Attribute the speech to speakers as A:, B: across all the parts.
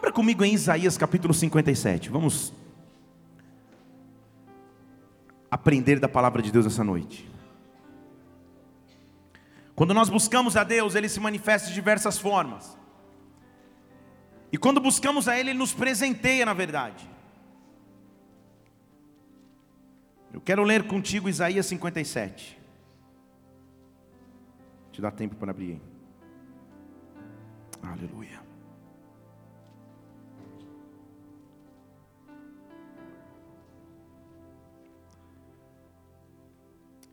A: Abra comigo em Isaías capítulo 57. Vamos aprender da palavra de Deus essa noite. Quando nós buscamos a Deus, Ele se manifesta de diversas formas. E quando buscamos a Ele, Ele nos presenteia, na verdade. Eu quero ler contigo Isaías 57. Te dá tempo para abrir. Aleluia.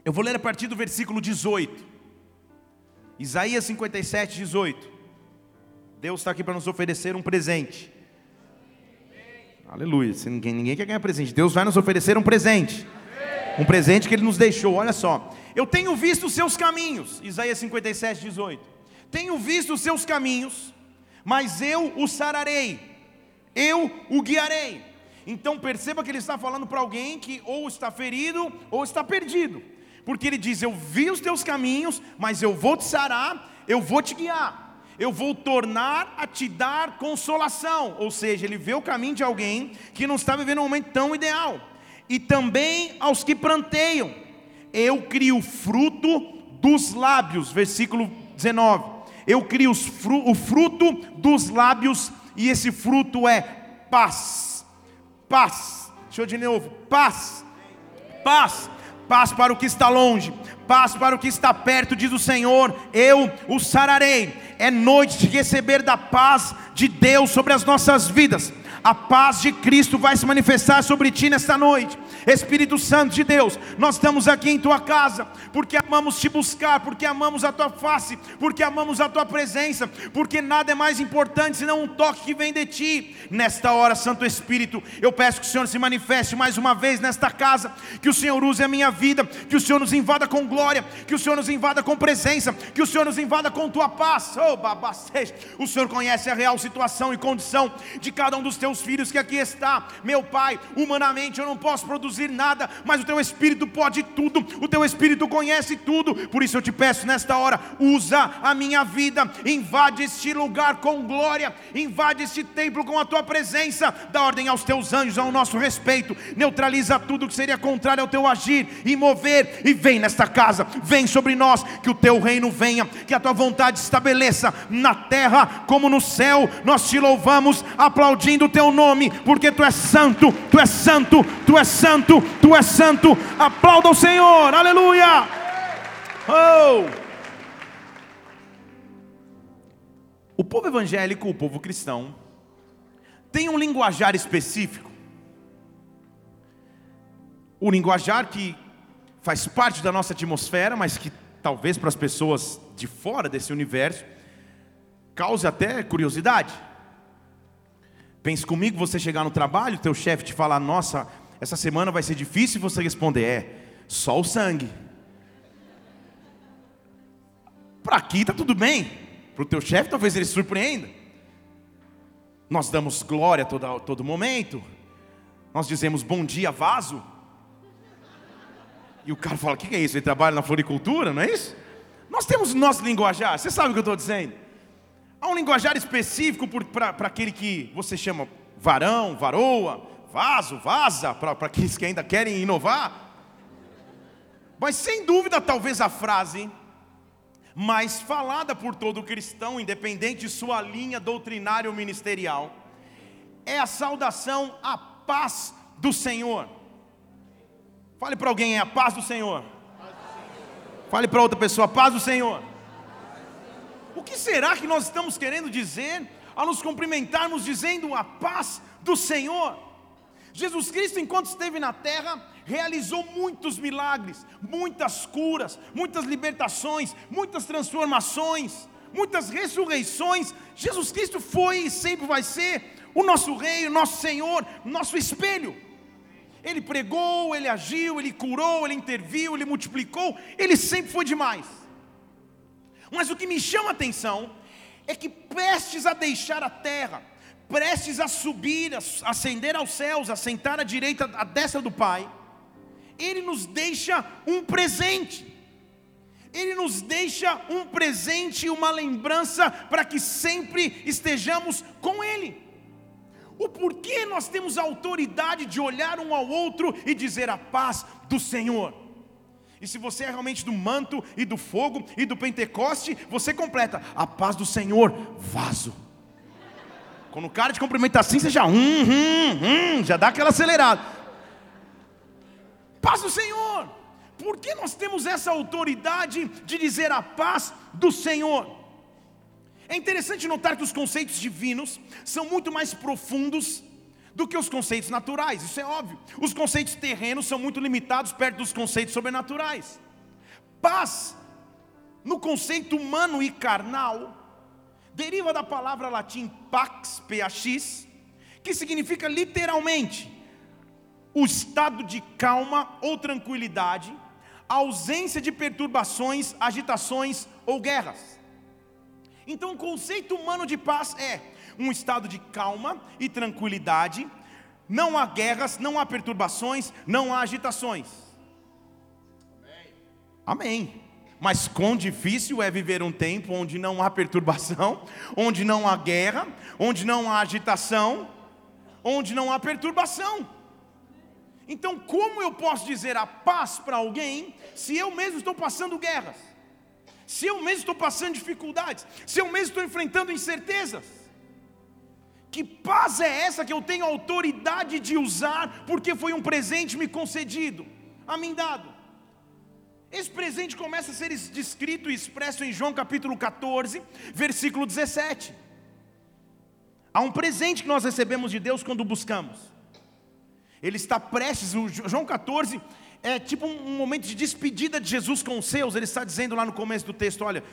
A: Eu vou ler a partir do versículo 18. Isaías 57, 18. Deus está aqui para nos oferecer um presente. Aleluia. Se ninguém, ninguém quer ganhar presente. Deus vai nos oferecer um presente. Um presente que Ele nos deixou. Olha só. Eu tenho visto os seus caminhos. Isaías 57, 18. Tenho visto os seus caminhos, mas eu o sararei. Eu o guiarei. Então perceba que ele está falando para alguém que ou está ferido ou está perdido porque ele diz: Eu vi os teus caminhos, mas eu vou te sarar, eu vou te guiar, eu vou tornar a te dar consolação. Ou seja, ele vê o caminho de alguém que não está vivendo um momento tão ideal, e também aos que planteiam, eu crio fruto dos lábios, versículo 19. Eu crio o fruto dos lábios, e esse fruto é paz. Paz. Deixa eu de novo. Paz. Paz paz para o que está longe, paz para o que está perto, diz o Senhor, eu o sararei. É noite de receber da paz de Deus sobre as nossas vidas. A paz de Cristo vai se manifestar sobre ti nesta noite. Espírito Santo de Deus, nós estamos aqui em tua casa, porque amamos te buscar, porque amamos a tua face, porque amamos a tua presença, porque nada é mais importante senão um toque que vem de ti. Nesta hora, Santo Espírito, eu peço que o Senhor se manifeste mais uma vez nesta casa, que o Senhor use a minha vida, que o Senhor nos invada com glória, que o Senhor nos invada com presença, que o Senhor nos invada com tua paz. Oh, babacês, o Senhor conhece a real situação e condição de cada um dos teus filhos que aqui está, meu Pai. Humanamente eu não posso produzir produzir nada, mas o teu Espírito pode tudo, o teu Espírito conhece tudo. Por isso eu te peço nesta hora, usa a minha vida, invade este lugar com glória, invade este templo com a tua presença, dá ordem aos teus anjos ao nosso respeito, neutraliza tudo que seria contrário ao teu agir e mover, e vem nesta casa, vem sobre nós, que o teu reino venha, que a tua vontade estabeleça na terra como no céu. Nós te louvamos, aplaudindo o teu nome, porque tu és santo, tu és santo, tu és santo tu és santo. Aplauda o Senhor, aleluia. Oh! O povo evangélico, o povo cristão, tem um linguajar específico. O linguajar que faz parte da nossa atmosfera, mas que talvez para as pessoas de fora desse universo cause até curiosidade. Pense comigo, você chegar no trabalho, teu chefe te falar: "Nossa, essa semana vai ser difícil você responder, é, só o sangue. Para aqui está tudo bem, para o teu chefe talvez ele surpreenda. Nós damos glória a todo, todo momento, nós dizemos bom dia, vaso. E o cara fala: o que é isso? Ele trabalha na floricultura, não é isso? Nós temos nosso linguajar, você sabe o que eu estou dizendo? Há um linguajar específico para aquele que você chama varão, varoa, vaso, vaza, para aqueles que ainda querem inovar. Mas sem dúvida, talvez a frase mais falada por todo cristão, independente de sua linha doutrinária ou ministerial, é a saudação à paz do Senhor. Fale para alguém, é a paz do Senhor. Fale para outra pessoa, a paz do Senhor. Que será que nós estamos querendo dizer ao nos cumprimentarmos dizendo a paz do Senhor? Jesus Cristo, enquanto esteve na terra, realizou muitos milagres, muitas curas, muitas libertações, muitas transformações, muitas ressurreições. Jesus Cristo foi e sempre vai ser o nosso Rei, o nosso Senhor, nosso espelho. Ele pregou, ele agiu, ele curou, ele interviu, ele multiplicou, ele sempre foi demais. Mas o que me chama a atenção é que prestes a deixar a terra, prestes a subir, a ascender aos céus, a sentar à direita, à destra do Pai, Ele nos deixa um presente. Ele nos deixa um presente e uma lembrança para que sempre estejamos com Ele. por que nós temos a autoridade de olhar um ao outro e dizer a paz do Senhor? E se você é realmente do manto e do fogo e do Pentecoste, você completa a paz do Senhor, vaso. Quando o cara te cumprimenta assim, você já, hum, hum, hum, já dá aquela acelerada. Paz do Senhor. Por que nós temos essa autoridade de dizer a paz do Senhor? É interessante notar que os conceitos divinos são muito mais profundos do que os conceitos naturais, isso é óbvio. Os conceitos terrenos são muito limitados perto dos conceitos sobrenaturais. Paz, no conceito humano e carnal, deriva da palavra latim pax, pax, que significa literalmente o estado de calma ou tranquilidade, ausência de perturbações, agitações ou guerras. Então, o conceito humano de paz é um estado de calma e tranquilidade, não há guerras, não há perturbações, não há agitações. Amém. Amém. Mas quão difícil é viver um tempo onde não há perturbação, onde não há guerra, onde não há agitação, onde não há perturbação. Então, como eu posso dizer a paz para alguém se eu mesmo estou passando guerras? Se eu mesmo estou passando dificuldades? Se eu mesmo estou enfrentando incertezas? Que paz é essa que eu tenho autoridade de usar porque foi um presente me concedido, a mim dado? Esse presente começa a ser descrito e expresso em João capítulo 14, versículo 17. Há um presente que nós recebemos de Deus quando buscamos. Ele está prestes, João 14 é tipo um momento de despedida de Jesus com os seus. Ele está dizendo lá no começo do texto: Olha,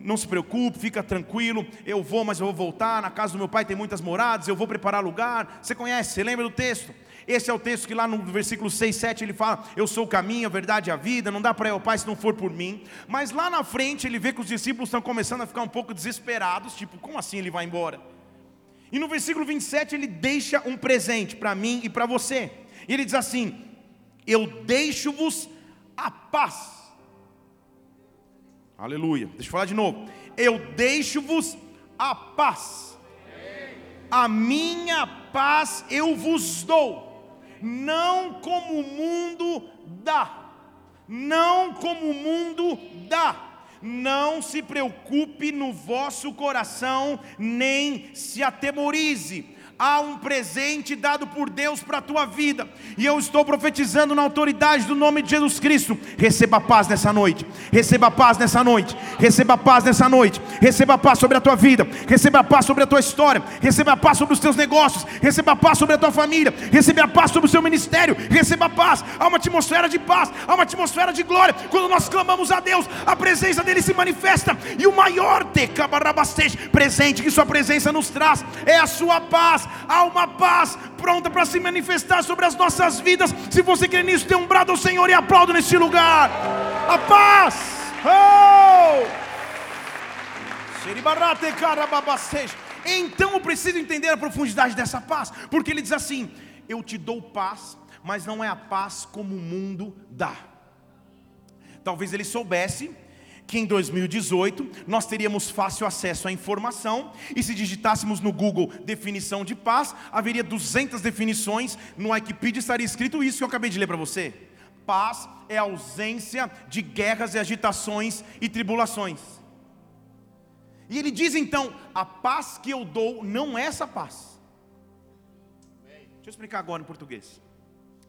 A: não se preocupe, fica tranquilo. Eu vou, mas eu vou voltar. Na casa do meu pai tem muitas moradas. Eu vou preparar lugar. Você conhece, você lembra do texto? Esse é o texto que lá no versículo 6, 7 ele fala: Eu sou o caminho, a verdade e a vida. Não dá para ir ao Pai se não for por mim. Mas lá na frente ele vê que os discípulos estão começando a ficar um pouco desesperados. Tipo, como assim ele vai embora? E no versículo 27 ele deixa um presente para mim e para você. E ele diz assim: Eu deixo-vos a paz. Aleluia. Deixa eu falar de novo. Eu deixo-vos a paz. A minha paz eu vos dou, não como o mundo dá. Não como o mundo dá. Não se preocupe no vosso coração, nem se atemorize há um presente dado por Deus para a tua vida, e eu estou profetizando na autoridade do nome de Jesus Cristo. Receba paz nessa noite, receba paz nessa noite, receba paz nessa noite, receba paz sobre a tua vida, receba paz sobre a tua história, receba paz sobre os teus negócios, receba paz sobre a tua família, receba paz sobre o seu ministério, receba paz. Há uma atmosfera de paz, há uma atmosfera de glória. Quando nós clamamos a Deus, a presença dele se manifesta, e o maior presente que Sua presença nos traz é a Sua paz há uma paz pronta para se manifestar sobre as nossas vidas. Se você crê nisso, dê um brado ao Senhor e aplauda neste lugar. A paz. Oh! Então eu preciso entender a profundidade dessa paz, porque ele diz assim: Eu te dou paz, mas não é a paz como o mundo dá. Talvez ele soubesse que em 2018 nós teríamos fácil acesso à informação e se digitássemos no Google definição de paz, haveria 200 definições, no Wikipedia estaria escrito isso que eu acabei de ler para você. Paz é ausência de guerras e agitações e tribulações. E ele diz então: a paz que eu dou não é essa paz. Deixa eu explicar agora em português.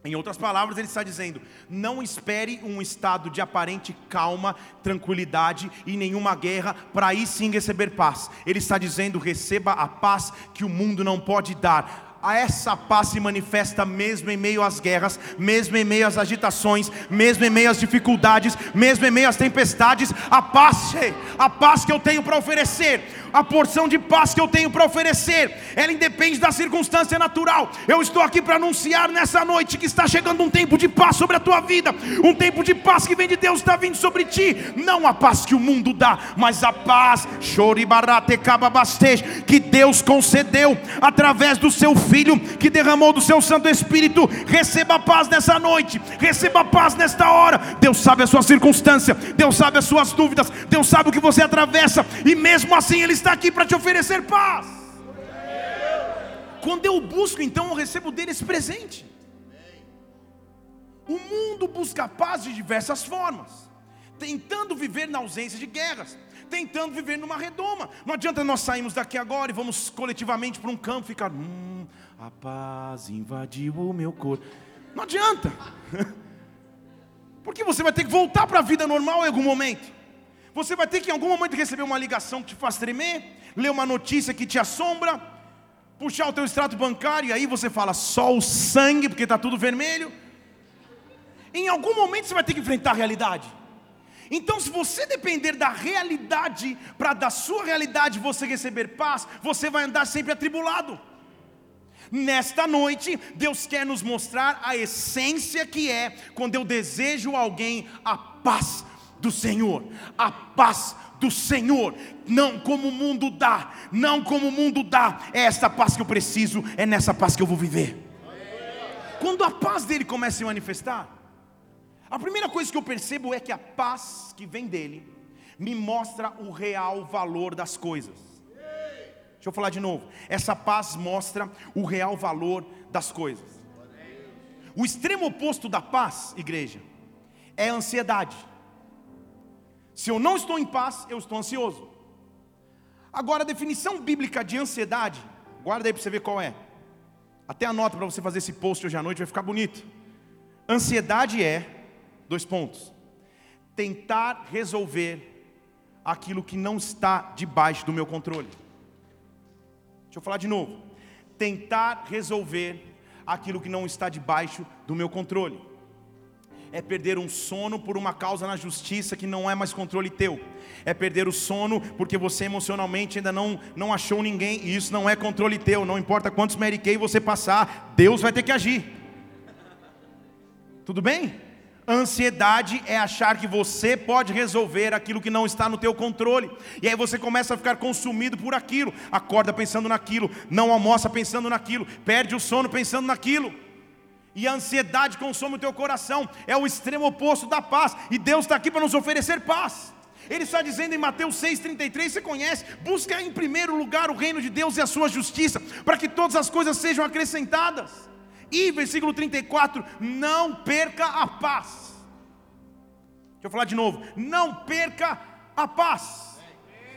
A: Em outras palavras, ele está dizendo: não espere um estado de aparente calma, tranquilidade e nenhuma guerra para aí sim receber paz. Ele está dizendo: receba a paz que o mundo não pode dar a essa paz se manifesta mesmo em meio às guerras, mesmo em meio às agitações, mesmo em meio às dificuldades, mesmo em meio às tempestades, a paz, a paz que eu tenho para oferecer, a porção de paz que eu tenho para oferecer, ela independe da circunstância natural. Eu estou aqui para anunciar nessa noite que está chegando um tempo de paz sobre a tua vida, um tempo de paz que vem de Deus está vindo sobre ti, não a paz que o mundo dá, mas a paz, que Deus concedeu através do seu Filho, que derramou do seu Santo Espírito. Receba paz nessa noite, receba paz nesta hora. Deus sabe a sua circunstância, Deus sabe as suas dúvidas, Deus sabe o que você atravessa, e mesmo assim Ele está aqui para te oferecer paz. Quando eu busco, então eu recebo dele esse presente. O mundo busca paz de diversas formas, tentando viver na ausência de guerras, tentando viver numa redoma. Não adianta nós sairmos daqui agora e vamos coletivamente para um campo ficar, hum, a paz invadiu o meu corpo. Não adianta. Porque você vai ter que voltar para a vida normal em algum momento. Você vai ter que em algum momento receber uma ligação que te faz tremer, ler uma notícia que te assombra, puxar o teu extrato bancário e aí você fala só o sangue porque está tudo vermelho. Em algum momento você vai ter que enfrentar a realidade. Então, se você depender da realidade para da sua realidade você receber paz, você vai andar sempre atribulado. Nesta noite, Deus quer nos mostrar a essência que é quando eu desejo alguém a paz do Senhor, a paz do Senhor, não como o mundo dá, não como o mundo dá, é essa paz que eu preciso, é nessa paz que eu vou viver. Quando a paz dele começa a se manifestar, a primeira coisa que eu percebo é que a paz que vem dele me mostra o real valor das coisas. Deixa eu falar de novo. Essa paz mostra o real valor das coisas. O extremo oposto da paz, igreja, é a ansiedade. Se eu não estou em paz, eu estou ansioso. Agora, a definição bíblica de ansiedade, guarda aí para você ver qual é. Até anota para você fazer esse post hoje à noite, vai ficar bonito. Ansiedade é, dois pontos, tentar resolver aquilo que não está debaixo do meu controle. Deixa eu falar de novo. Tentar resolver aquilo que não está debaixo do meu controle. É perder um sono por uma causa na justiça que não é mais controle teu. É perder o sono porque você emocionalmente ainda não, não achou ninguém. E isso não é controle teu. Não importa quantos Mary Kay você passar, Deus vai ter que agir. Tudo bem? Ansiedade é achar que você pode resolver aquilo que não está no teu controle. E aí você começa a ficar consumido por aquilo. Acorda pensando naquilo, não almoça pensando naquilo, perde o sono pensando naquilo. E a ansiedade consome o teu coração. É o extremo oposto da paz. E Deus está aqui para nos oferecer paz. Ele está dizendo em Mateus 6,33, você conhece, busca em primeiro lugar o reino de Deus e a sua justiça, para que todas as coisas sejam acrescentadas. E versículo 34, não perca a paz. Deixa eu falar de novo, não perca a paz.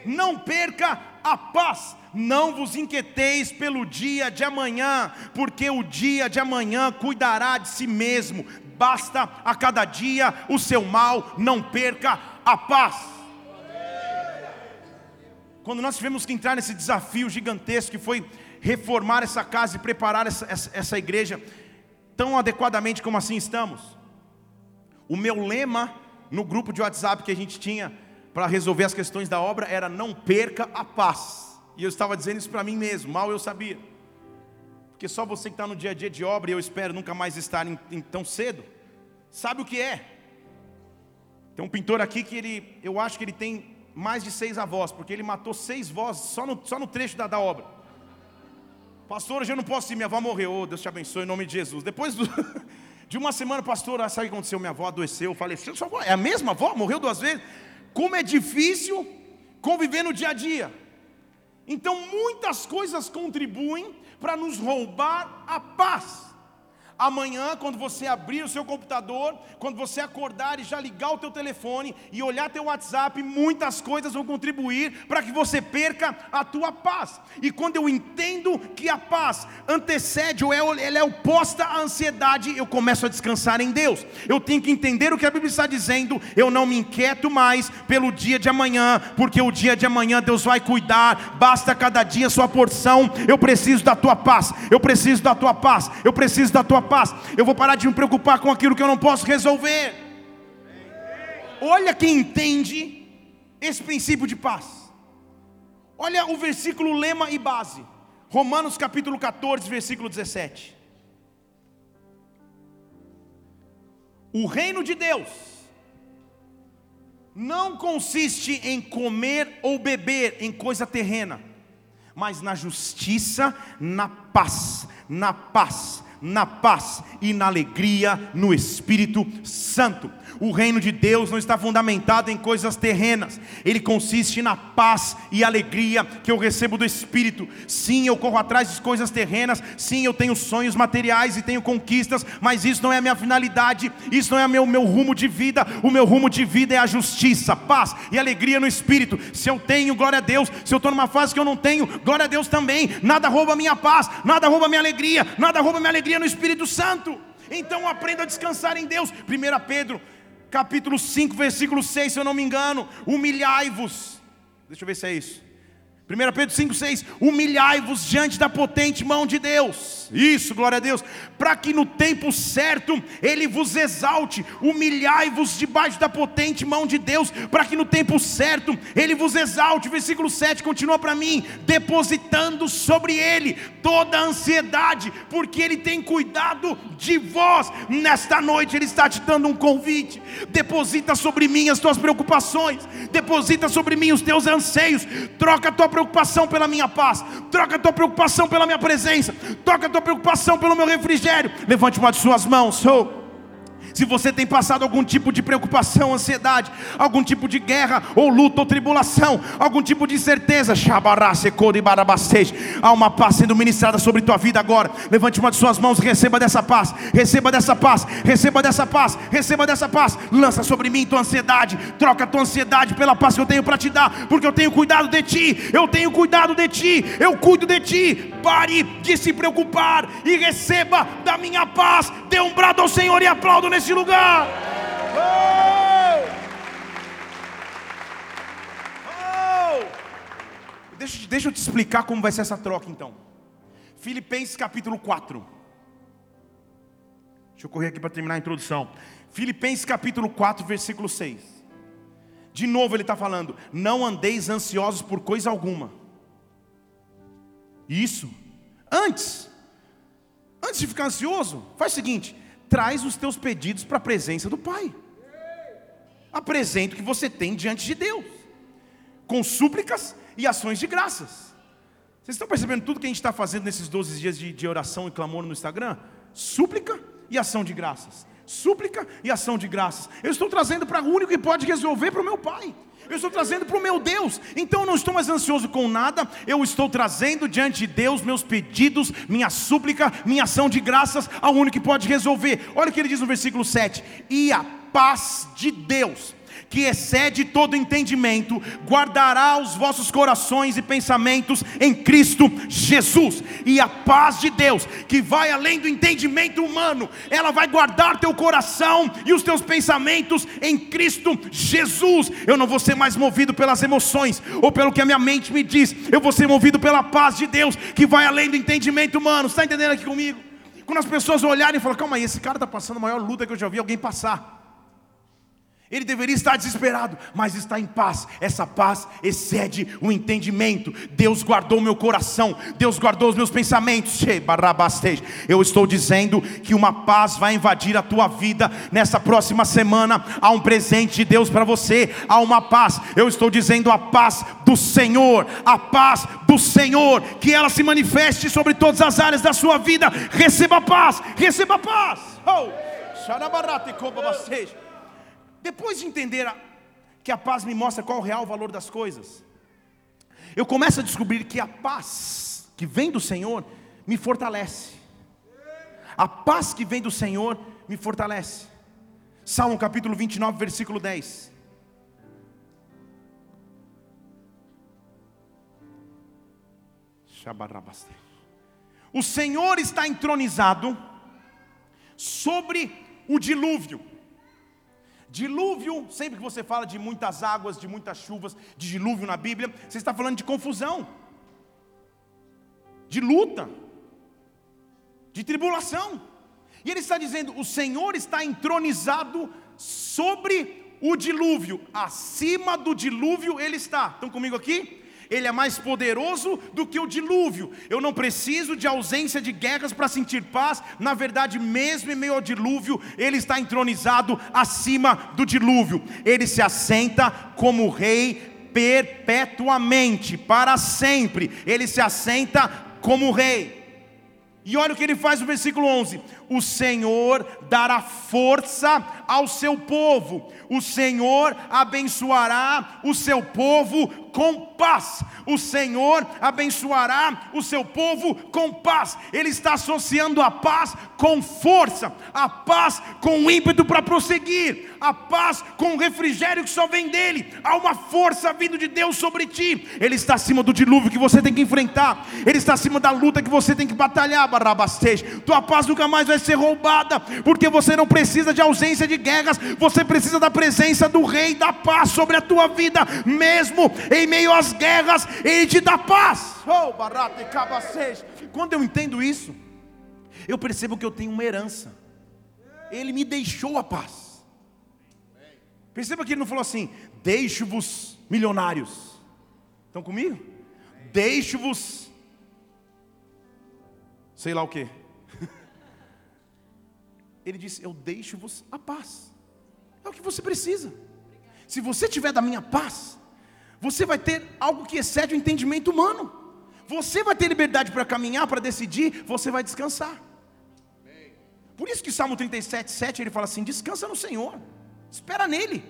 A: Não perca a paz. Não vos inquieteis pelo dia de amanhã, porque o dia de amanhã cuidará de si mesmo. Basta a cada dia o seu mal, não perca a paz. Quando nós tivemos que entrar nesse desafio gigantesco que foi reformar essa casa e preparar essa, essa, essa igreja tão adequadamente como assim estamos. O meu lema no grupo de WhatsApp que a gente tinha para resolver as questões da obra era não perca a paz. E eu estava dizendo isso para mim mesmo, mal eu sabia. Porque só você que está no dia a dia de obra, e eu espero nunca mais estar em, em tão cedo, sabe o que é. Tem um pintor aqui que ele, eu acho que ele tem mais de seis avós, porque ele matou seis vozes só no, só no trecho da, da obra. Pastor, hoje eu não posso ir, minha avó morreu. Oh, Deus te abençoe em nome de Jesus. Depois do, de uma semana, pastor, ah, sabe o que aconteceu? Minha avó adoeceu, faleceu. Sua avó é a mesma avó? Morreu duas vezes? Como é difícil conviver no dia a dia. Então, muitas coisas contribuem para nos roubar a paz. Amanhã, quando você abrir o seu computador, quando você acordar e já ligar o teu telefone e olhar teu WhatsApp, muitas coisas vão contribuir para que você perca a tua paz. E quando eu entendo que a paz antecede ou é, ela é oposta à ansiedade, eu começo a descansar em Deus. Eu tenho que entender o que a Bíblia está dizendo. Eu não me inquieto mais pelo dia de amanhã, porque o dia de amanhã Deus vai cuidar. Basta cada dia sua porção. Eu preciso da tua paz. Eu preciso da tua paz. Eu preciso da tua paz. Eu vou parar de me preocupar com aquilo que eu não posso resolver. Olha quem entende esse princípio de paz. Olha o versículo lema e base. Romanos capítulo 14, versículo 17. O reino de Deus não consiste em comer ou beber em coisa terrena, mas na justiça, na paz, na paz na paz e na alegria no Espírito Santo. O reino de Deus não está fundamentado em coisas terrenas, ele consiste na paz e alegria que eu recebo do Espírito. Sim, eu corro atrás de coisas terrenas, sim, eu tenho sonhos materiais e tenho conquistas, mas isso não é a minha finalidade, isso não é o meu, meu rumo de vida. O meu rumo de vida é a justiça, paz e alegria no Espírito. Se eu tenho, glória a Deus, se eu estou numa fase que eu não tenho, glória a Deus também. Nada rouba a minha paz, nada rouba a minha alegria, nada rouba a minha alegria no Espírito Santo. Então aprenda a descansar em Deus. 1 Pedro capítulo 5, versículo 6, se eu não me engano, humilhai-vos. Deixa eu ver se é isso. 1 Pedro 5,6: Humilhai-vos diante da potente mão de Deus. Isso, glória a Deus. Para que no tempo certo Ele vos exalte. Humilhai-vos debaixo da potente mão de Deus. Para que no tempo certo Ele vos exalte. Versículo 7 continua para mim: Depositando sobre Ele toda a ansiedade, porque Ele tem cuidado de vós. Nesta noite Ele está te dando um convite. Deposita sobre mim as tuas preocupações. Deposita sobre mim os teus anseios. Troca a tua preocupação pela minha paz, troca a tua preocupação pela minha presença, troca a tua preocupação pelo meu refrigério. Levante uma de suas mãos. Oh. Se você tem passado algum tipo de preocupação, ansiedade, algum tipo de guerra, ou luta, ou tribulação, algum tipo de incerteza, há uma paz sendo ministrada sobre tua vida agora. Levante uma de suas mãos, receba dessa paz, receba dessa paz, receba dessa paz, receba dessa paz. Lança sobre mim tua ansiedade, troca tua ansiedade pela paz que eu tenho para te dar, porque eu tenho cuidado de ti, eu tenho cuidado de ti, eu cuido de ti. Pare de se preocupar e receba da minha paz. Dê um brado ao Senhor e aplaudo nesse lugar. Oh! Oh! Deixa, deixa eu te explicar como vai ser essa troca então. Filipenses capítulo 4. Deixa eu correr aqui para terminar a introdução. Filipenses capítulo 4, versículo 6. De novo ele está falando: Não andeis ansiosos por coisa alguma. Isso. Antes, antes de ficar ansioso, faz o seguinte: traz os teus pedidos para a presença do Pai. Apresenta o que você tem diante de Deus, com súplicas e ações de graças. Vocês estão percebendo tudo que a gente está fazendo nesses 12 dias de, de oração e clamor no Instagram? Súplica e ação de graças. Súplica e ação de graças. Eu estou trazendo para o único que pode resolver para o meu Pai. Eu estou trazendo para o meu Deus. Então eu não estou mais ansioso com nada. Eu estou trazendo diante de Deus meus pedidos, minha súplica, minha ação de graças ao único que pode resolver. Olha o que ele diz no versículo 7: E a paz de Deus que excede todo entendimento, guardará os vossos corações e pensamentos em Cristo Jesus. E a paz de Deus, que vai além do entendimento humano, ela vai guardar teu coração e os teus pensamentos em Cristo Jesus. Eu não vou ser mais movido pelas emoções ou pelo que a minha mente me diz, eu vou ser movido pela paz de Deus, que vai além do entendimento humano. Está entendendo aqui comigo? Quando as pessoas olharem e falar, calma aí, esse cara está passando a maior luta que eu já vi alguém passar. Ele deveria estar desesperado, mas está em paz. Essa paz excede o entendimento. Deus guardou meu coração, Deus guardou os meus pensamentos. Eu estou dizendo que uma paz vai invadir a tua vida nessa próxima semana. Há um presente de Deus para você, há uma paz. Eu estou dizendo a paz do Senhor, a paz do Senhor, que ela se manifeste sobre todas as áreas da sua vida. Receba paz, receba paz. Oh. Depois de entender a, que a paz me mostra qual é o real valor das coisas, eu começo a descobrir que a paz que vem do Senhor me fortalece. A paz que vem do Senhor me fortalece. Salmo capítulo 29, versículo 10. O Senhor está entronizado sobre o dilúvio. Dilúvio, sempre que você fala de muitas águas, de muitas chuvas, de dilúvio na Bíblia, você está falando de confusão, de luta, de tribulação. E ele está dizendo: o Senhor está entronizado sobre o dilúvio, acima do dilúvio ele está. Estão comigo aqui? Ele é mais poderoso do que o dilúvio. Eu não preciso de ausência de guerras para sentir paz. Na verdade, mesmo em meio ao dilúvio, ele está entronizado acima do dilúvio. Ele se assenta como rei perpetuamente, para sempre. Ele se assenta como rei. E olha o que ele faz no versículo 11: O Senhor dará força ao seu povo, o Senhor abençoará o seu povo com paz. O Senhor abençoará o seu povo com paz. Ele está associando a paz com força, a paz com ímpeto para prosseguir, a paz com o refrigério que só vem dele. Há uma força vindo de Deus sobre ti. Ele está acima do dilúvio que você tem que enfrentar. Ele está acima da luta que você tem que batalhar, Barrabastej. Tua paz nunca mais vai ser roubada, porque você não precisa de ausência de guerras, você precisa da presença do rei da paz sobre a tua vida, mesmo em meio às guerras, ele te dá paz. Oh, Quando eu entendo isso, eu percebo que eu tenho uma herança. Ele me deixou a paz. Perceba que ele não falou assim: deixo-vos milionários. Estão comigo? Deixo-vos, sei lá o que. Ele disse: Eu deixo-vos a paz. É o que você precisa. Se você tiver da minha paz, você vai ter algo que excede o entendimento humano. Você vai ter liberdade para caminhar, para decidir, você vai descansar. Por isso que Salmo 37, 7 ele fala assim: descansa no Senhor, espera nele.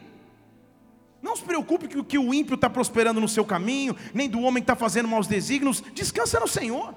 A: Não se preocupe que, que o ímpio está prosperando no seu caminho, nem do homem que está fazendo maus desígnios, descansa no Senhor.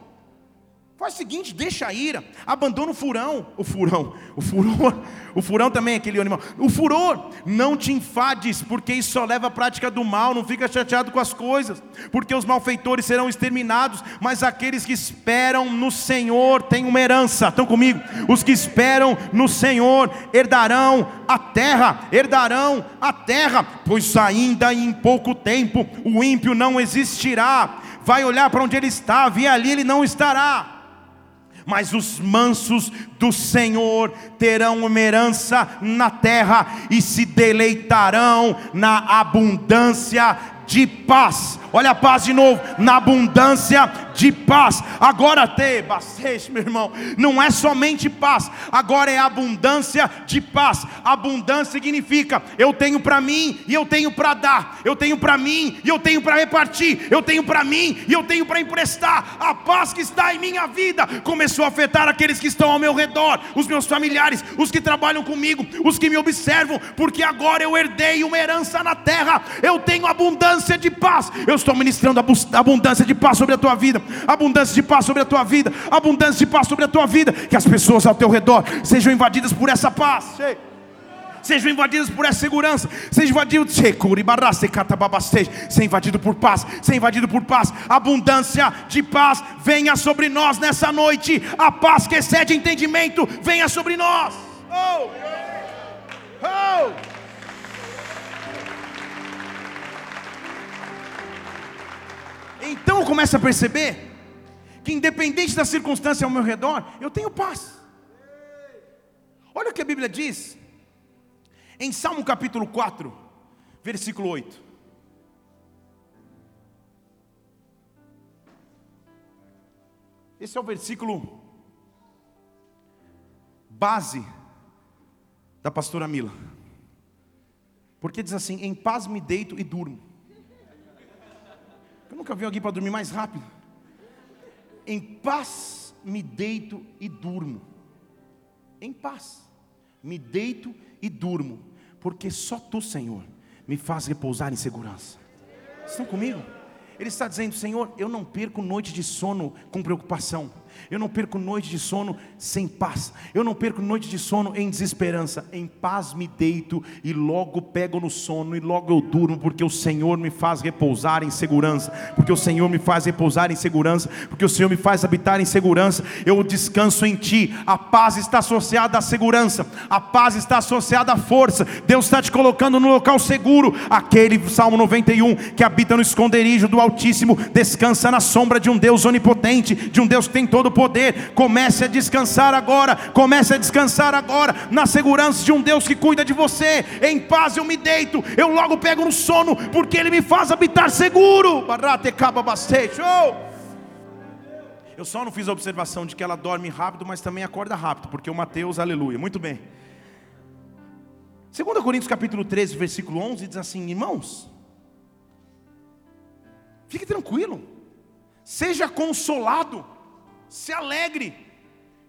A: Faz o seguinte, deixa a ira, abandona o furão, o furão, o furor, o furão também é aquele animal. O furor, não te enfades, porque isso só leva à prática do mal, não fica chateado com as coisas, porque os malfeitores serão exterminados, mas aqueles que esperam no Senhor têm uma herança. Estão comigo? Os que esperam no Senhor herdarão a terra, herdarão a terra, pois ainda em pouco tempo o ímpio não existirá. Vai olhar para onde ele estava e ali ele não estará mas os mansos do Senhor terão uma herança na terra e se deleitarão na abundância de paz. Olha a paz de novo, na abundância de paz. Agora bastante, meu irmão, não é somente paz, agora é abundância de paz. Abundância significa eu tenho para mim e eu tenho para dar, eu tenho para mim e eu tenho para repartir, eu tenho para mim e eu tenho para emprestar. A paz que está em minha vida começou a afetar aqueles que estão ao meu redor, os meus familiares, os que trabalham comigo, os que me observam, porque agora eu herdei uma herança na terra, eu tenho abundância de paz. Eu estou ministrando abundância de paz sobre a tua vida abundância de paz sobre a tua vida, abundância de paz sobre a tua vida, que as pessoas ao teu redor sejam invadidas por essa paz. Sejam invadidas por essa segurança, sejam invadidos, ser invadido por paz, ser invadido por paz, abundância de paz venha sobre nós nessa noite, a paz que excede entendimento venha sobre nós. Oh! Oh! Então começa a perceber que independente da circunstância ao meu redor, eu tenho paz. Olha o que a Bíblia diz, em Salmo capítulo 4, versículo 8. Esse é o versículo base da pastora Mila. Porque diz assim: Em paz me deito e durmo. Eu nunca vi alguém para dormir mais rápido em paz me deito e durmo. Em paz me deito e durmo, porque só tu, Senhor, me faz repousar em segurança. Estão comigo? Ele está dizendo: Senhor, eu não perco noite de sono com preocupação. Eu não perco noite de sono sem paz. Eu não perco noite de sono em desesperança. Em paz me deito e logo pego no sono e logo eu durmo, porque o Senhor me faz repousar em segurança. Porque o Senhor me faz repousar em segurança. Porque o Senhor me faz habitar em segurança. Eu descanso em Ti. A paz está associada à segurança. A paz está associada à força. Deus está te colocando no local seguro. Aquele Salmo 91 que habita no esconderijo do Altíssimo descansa na sombra de um Deus onipotente, de um Deus que tem todo todo poder. Comece a descansar agora, comece a descansar agora, na segurança de um Deus que cuida de você. Em paz eu me deito, eu logo pego no sono, porque Ele me faz habitar seguro. Eu só não fiz a observação de que ela dorme rápido, mas também acorda rápido, porque o Mateus, aleluia. Muito bem. 2 Coríntios capítulo 13, versículo 11 diz assim: Irmãos, fique tranquilo, seja consolado se alegre,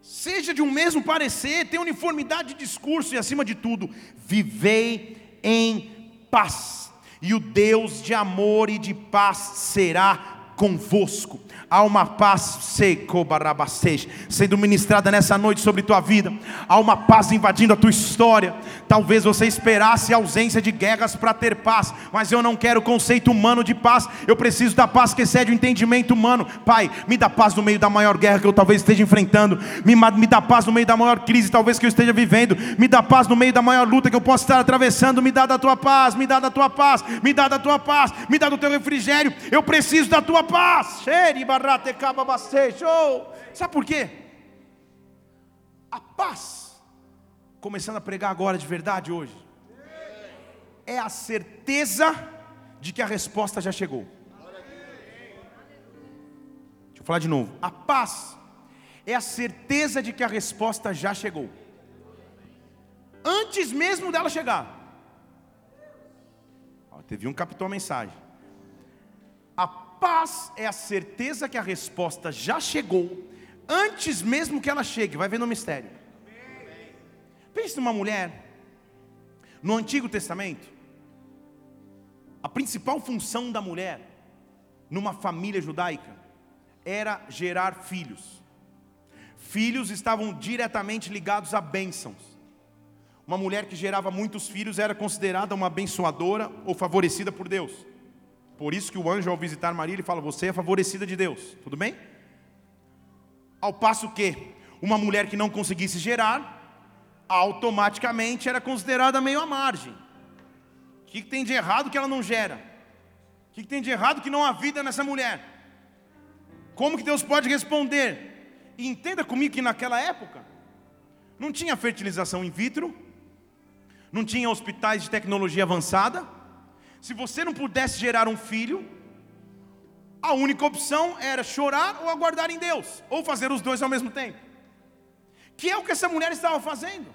A: seja de um mesmo parecer, tenha uniformidade de discurso e, acima de tudo, vivei em paz. E o Deus de amor e de paz será convosco há uma paz sendo ministrada nessa noite sobre tua vida, há uma paz invadindo a tua história. Talvez você esperasse a ausência de guerras para ter paz, mas eu não quero o conceito humano de paz, eu preciso da paz que excede o entendimento humano. Pai, me dá paz no meio da maior guerra que eu talvez esteja enfrentando, me, me dá paz no meio da maior crise talvez que eu esteja vivendo, me dá paz no meio da maior luta que eu possa estar atravessando, me dá da tua paz, me dá da tua paz, me dá da tua paz, me dá do teu refrigério, eu preciso da tua. Sabe por quê? A paz, começando a pregar agora de verdade hoje, é a certeza de que a resposta já chegou. Deixa eu falar de novo. A paz é a certeza de que a resposta já chegou. Antes mesmo dela chegar. Ó, teve um captou a mensagem. A paz é a certeza que a resposta já chegou, antes mesmo que ela chegue, vai ver no mistério. Pense numa mulher, no Antigo Testamento, a principal função da mulher, numa família judaica, era gerar filhos. Filhos estavam diretamente ligados a bênçãos. Uma mulher que gerava muitos filhos era considerada uma abençoadora ou favorecida por Deus. Por isso que o anjo, ao visitar Maria, ele fala: Você é favorecida de Deus. Tudo bem? Ao passo que uma mulher que não conseguisse gerar, automaticamente era considerada meio à margem. O que, tem de errado que ela não gera? O que, tem de errado que não há vida nessa mulher? Como que Deus pode responder? E entenda comigo que naquela época não tinha fertilização in vitro, não tinha hospitais de tecnologia avançada, se você não pudesse gerar um filho, a única opção era chorar ou aguardar em Deus, ou fazer os dois ao mesmo tempo. Que é o que essa mulher estava fazendo.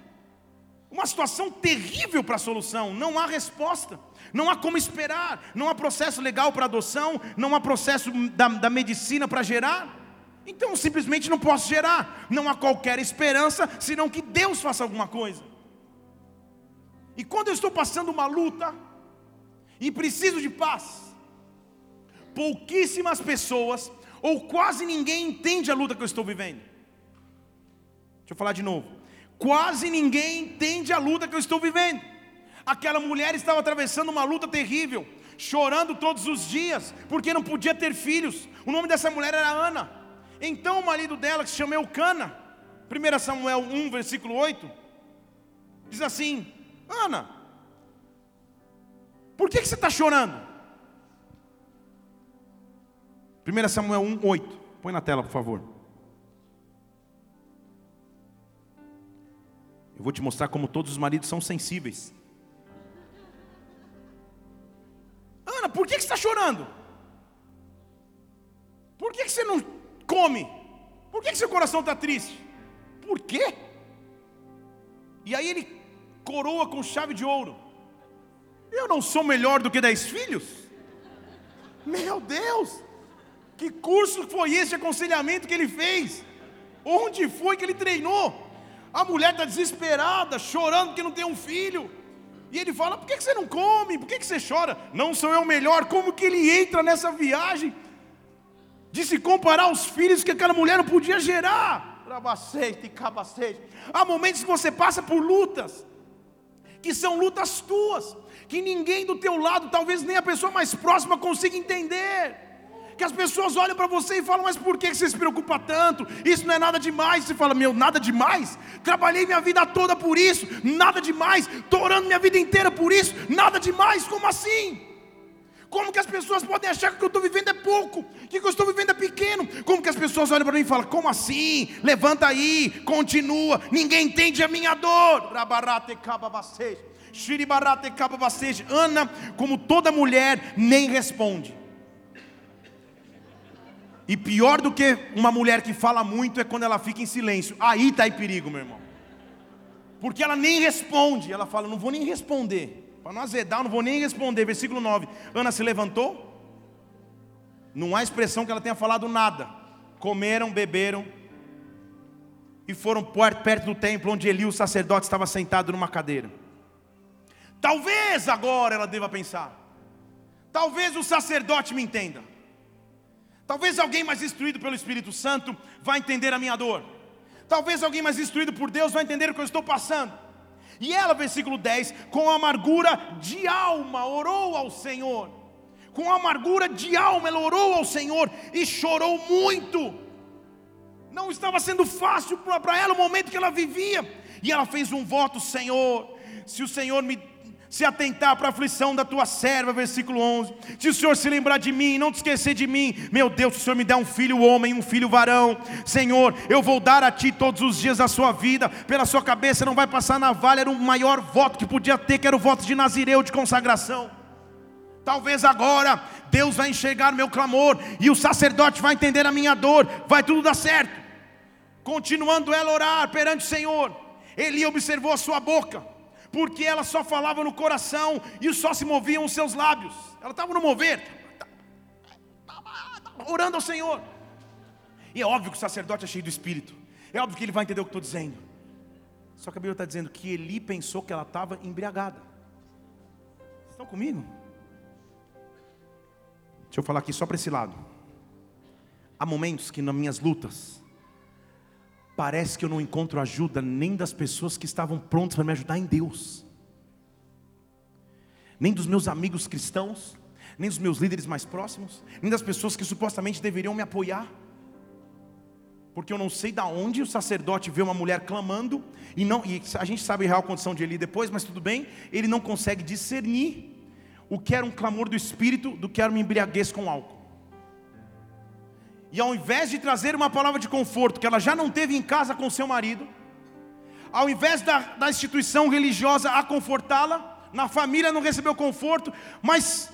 A: Uma situação terrível para a solução, não há resposta, não há como esperar, não há processo legal para adoção, não há processo da, da medicina para gerar. Então simplesmente não posso gerar, não há qualquer esperança senão que Deus faça alguma coisa. E quando eu estou passando uma luta, e preciso de paz. Pouquíssimas pessoas, ou quase ninguém entende a luta que eu estou vivendo. Deixa eu falar de novo. Quase ninguém entende a luta que eu estou vivendo. Aquela mulher estava atravessando uma luta terrível, chorando todos os dias, porque não podia ter filhos. O nome dessa mulher era Ana. Então o marido dela, que se chama Eucana, 1 Samuel 1, versículo 8, diz assim: Ana, por que, que você está chorando? 1 Samuel 1, 8. Põe na tela, por favor. Eu vou te mostrar como todos os maridos são sensíveis. Ana, por que, que você está chorando? Por que, que você não come? Por que, que seu coração está triste? Por quê? E aí ele coroa com chave de ouro. Eu não sou melhor do que dez filhos? Meu Deus! Que curso foi esse aconselhamento que ele fez? Onde foi que ele treinou? A mulher está desesperada, chorando porque não tem um filho. E ele fala: Por que você não come? Por que você chora? Não sou eu melhor. Como que ele entra nessa viagem de se comparar aos filhos que aquela mulher não podia gerar? Há momentos que você passa por lutas, que são lutas tuas que ninguém do teu lado, talvez nem a pessoa mais próxima consiga entender. Que as pessoas olham para você e falam, mas por que você se preocupa tanto? Isso não é nada demais. Você fala, meu, nada demais? Trabalhei minha vida toda por isso, nada demais. Estou orando minha vida inteira por isso, nada demais. Como assim? Como que as pessoas podem achar que o que eu estou vivendo é pouco? Que o que eu estou vivendo é pequeno? Como que as pessoas olham para mim e falam, como assim? Levanta aí, continua, ninguém entende a minha dor. Ana, como toda mulher, nem responde. E pior do que uma mulher que fala muito é quando ela fica em silêncio. Aí está em perigo, meu irmão. Porque ela nem responde. Ela fala: Não vou nem responder. Para não azedar, não vou nem responder. Versículo 9: Ana se levantou. Não há expressão que ela tenha falado nada. Comeram, beberam. e foram perto do templo onde Eli, o sacerdote, estava sentado numa cadeira. Talvez agora ela deva pensar. Talvez o sacerdote me entenda. Talvez alguém mais instruído pelo Espírito Santo vai entender a minha dor. Talvez alguém mais instruído por Deus vai entender o que eu estou passando. E ela, versículo 10, com amargura de alma, orou ao Senhor. Com amargura de alma, ela orou ao Senhor e chorou muito. Não estava sendo fácil para ela o momento que ela vivia. E ela fez um voto: Senhor, se o Senhor me se atentar para a aflição da tua serva, versículo 11. Se o Senhor se lembrar de mim, não te esquecer de mim, meu Deus, se o Senhor me der um filho homem, um filho varão, Senhor, eu vou dar a ti todos os dias da sua vida, pela sua cabeça não vai passar navalha, era o maior voto que podia ter, que era o voto de Nazireu, de consagração. Talvez agora Deus vai enxergar meu clamor e o sacerdote vai entender a minha dor, vai tudo dar certo. Continuando ela orar perante o Senhor, Ele observou a sua boca porque ela só falava no coração e só se moviam os seus lábios. Ela estava no mover, orando ao Senhor. E é óbvio que o sacerdote é cheio do Espírito. É óbvio que ele vai entender o que estou dizendo. Só que a Bíblia está dizendo que Eli pensou que ela estava embriagada. Vocês estão comigo? Deixa eu falar aqui só para esse lado. Há momentos que nas minhas lutas, parece que eu não encontro ajuda nem das pessoas que estavam prontas para me ajudar em Deus, nem dos meus amigos cristãos, nem dos meus líderes mais próximos, nem das pessoas que supostamente deveriam me apoiar, porque eu não sei da onde o sacerdote vê uma mulher clamando e não e a gente sabe a real condição de Eli depois, mas tudo bem, ele não consegue discernir o que era um clamor do espírito do que era uma embriaguez com álcool. E ao invés de trazer uma palavra de conforto que ela já não teve em casa com seu marido, ao invés da, da instituição religiosa a confortá-la, na família não recebeu conforto, mas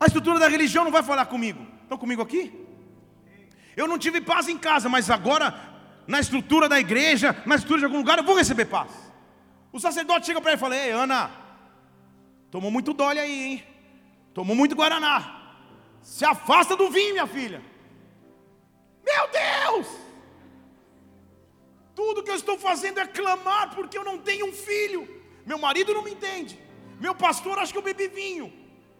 A: a estrutura da religião não vai falar comigo. Estão comigo aqui? Eu não tive paz em casa, mas agora, na estrutura da igreja, na estrutura de algum lugar, eu vou receber paz. O sacerdote chega para ele e fala: Ei, Ana, tomou muito dole aí, hein? Tomou muito guaraná. Se afasta do vinho, minha filha. Meu Deus! Tudo que eu estou fazendo é clamar porque eu não tenho um filho. Meu marido não me entende. Meu pastor acha que eu bebi vinho.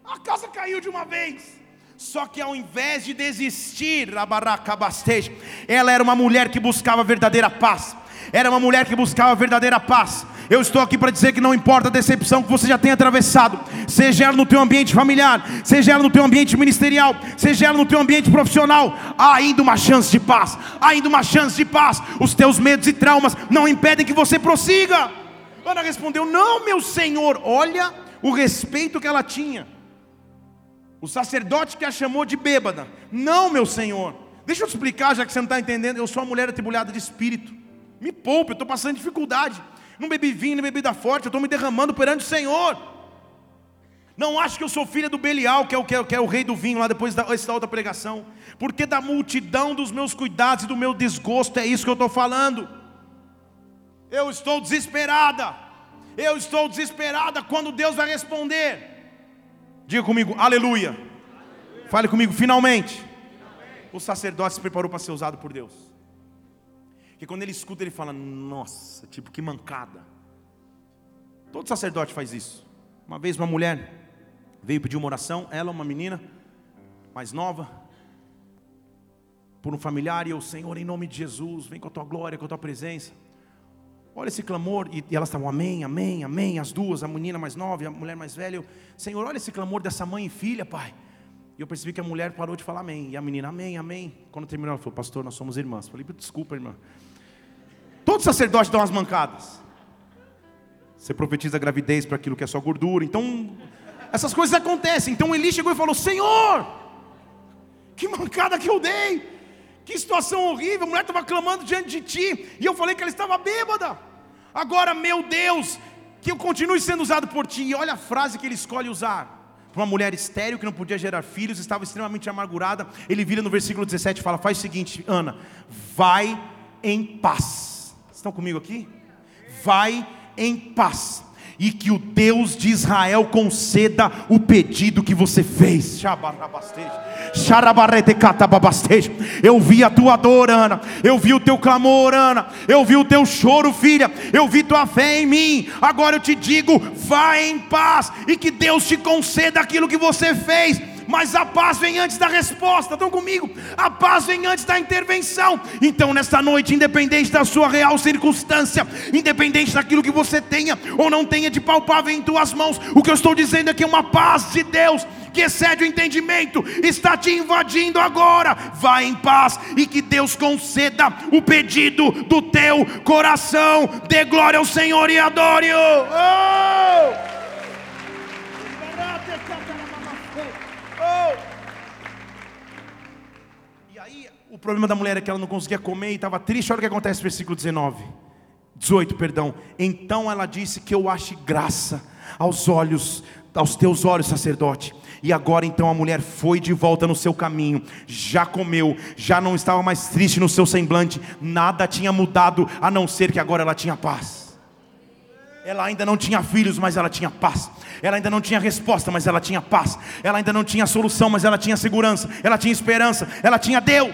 A: A casa caiu de uma vez. Só que ao invés de desistir, ela era uma mulher que buscava verdadeira paz. Era uma mulher que buscava verdadeira paz. Eu estou aqui para dizer que não importa a decepção que você já tenha atravessado, seja ela no teu ambiente familiar, seja ela no teu ambiente ministerial, seja ela no teu ambiente profissional, há ainda uma chance de paz, há ainda uma chance de paz. Os teus medos e traumas não impedem que você prossiga. Ana respondeu: Não, meu senhor, olha o respeito que ela tinha. O sacerdote que a chamou de bêbada. Não, meu senhor. Deixa eu te explicar, já que você não está entendendo. Eu sou uma mulher atribulada de espírito. Me poupe, eu estou passando dificuldade. Não bebi vinho, nem bebida forte, eu estou me derramando perante o Senhor. Não acho que eu sou filha do Belial, que é o, que é, que é o rei do vinho, lá depois da, outra pregação. Porque da multidão dos meus cuidados e do meu desgosto, é isso que eu estou falando. Eu estou desesperada. Eu estou desesperada quando Deus vai responder. Diga comigo, aleluia. aleluia. Fale comigo, finalmente. finalmente. O sacerdote se preparou para ser usado por Deus. Que quando ele escuta, ele fala: Nossa, tipo, que mancada. Todo sacerdote faz isso. Uma vez uma mulher veio pedir uma oração, ela, uma menina mais nova, por um familiar, e eu, Senhor, em nome de Jesus, vem com a tua glória, com a tua presença. Olha esse clamor, e, elas estavam, amém, amém, amém, as duas, a menina mais nova e a mulher mais velha. Eu, Senhor, olha esse clamor dessa mãe e filha, pai. E eu percebi que a mulher parou de falar amém, e a menina, amém, amém. Quando terminou, ela falou, pastor, nós somos irmãs. Eu falei, desculpa, irmã. Todo sacerdote dá umas mancadas. Você profetiza gravidez para aquilo que é só gordura. Então, essas coisas acontecem. Então Eli chegou e falou: Senhor, que mancada que eu dei. Que situação horrível. A mulher estava clamando diante de ti. E eu falei que ela estava bêbada. Agora, meu Deus, que eu continue sendo usado por ti. E olha a frase que ele escolhe usar. Uma mulher estéril que não podia gerar filhos, estava extremamente amargurada. Ele vira no versículo 17 e fala: Faz o seguinte, Ana, vai em paz Estão comigo aqui? Vai em paz. e que o Deus de Israel conceda o pedido que você fez. Eu vi a tua dor, Ana. Eu vi o teu clamor, Ana. Eu vi o teu choro, filha. Eu vi tua fé em mim. Agora eu te digo: vá em paz e que Deus te conceda aquilo que você fez mas a paz vem antes da resposta. Estão comigo? A paz vem antes da intervenção. Então, nesta noite, independente da sua real circunstância, independente daquilo que você tenha ou não tenha de palpável em tuas mãos, o que eu estou dizendo é que uma paz de Deus que excede o entendimento está te invadindo agora. Vá em paz e que Deus conceda o pedido do teu coração. Dê glória ao Senhor e adore-o. Oh! O problema da mulher é que ela não conseguia comer e estava triste. Olha o que acontece no versículo 19. 18, perdão. Então ela disse que eu ache graça aos olhos, aos teus olhos, sacerdote. E agora então a mulher foi de volta no seu caminho, já comeu, já não estava mais triste no seu semblante, nada tinha mudado a não ser que agora ela tinha paz. Ela ainda não tinha filhos, mas ela tinha paz. Ela ainda não tinha resposta, mas ela tinha paz. Ela ainda não tinha solução, mas ela tinha segurança. Ela tinha esperança. Ela tinha Deus.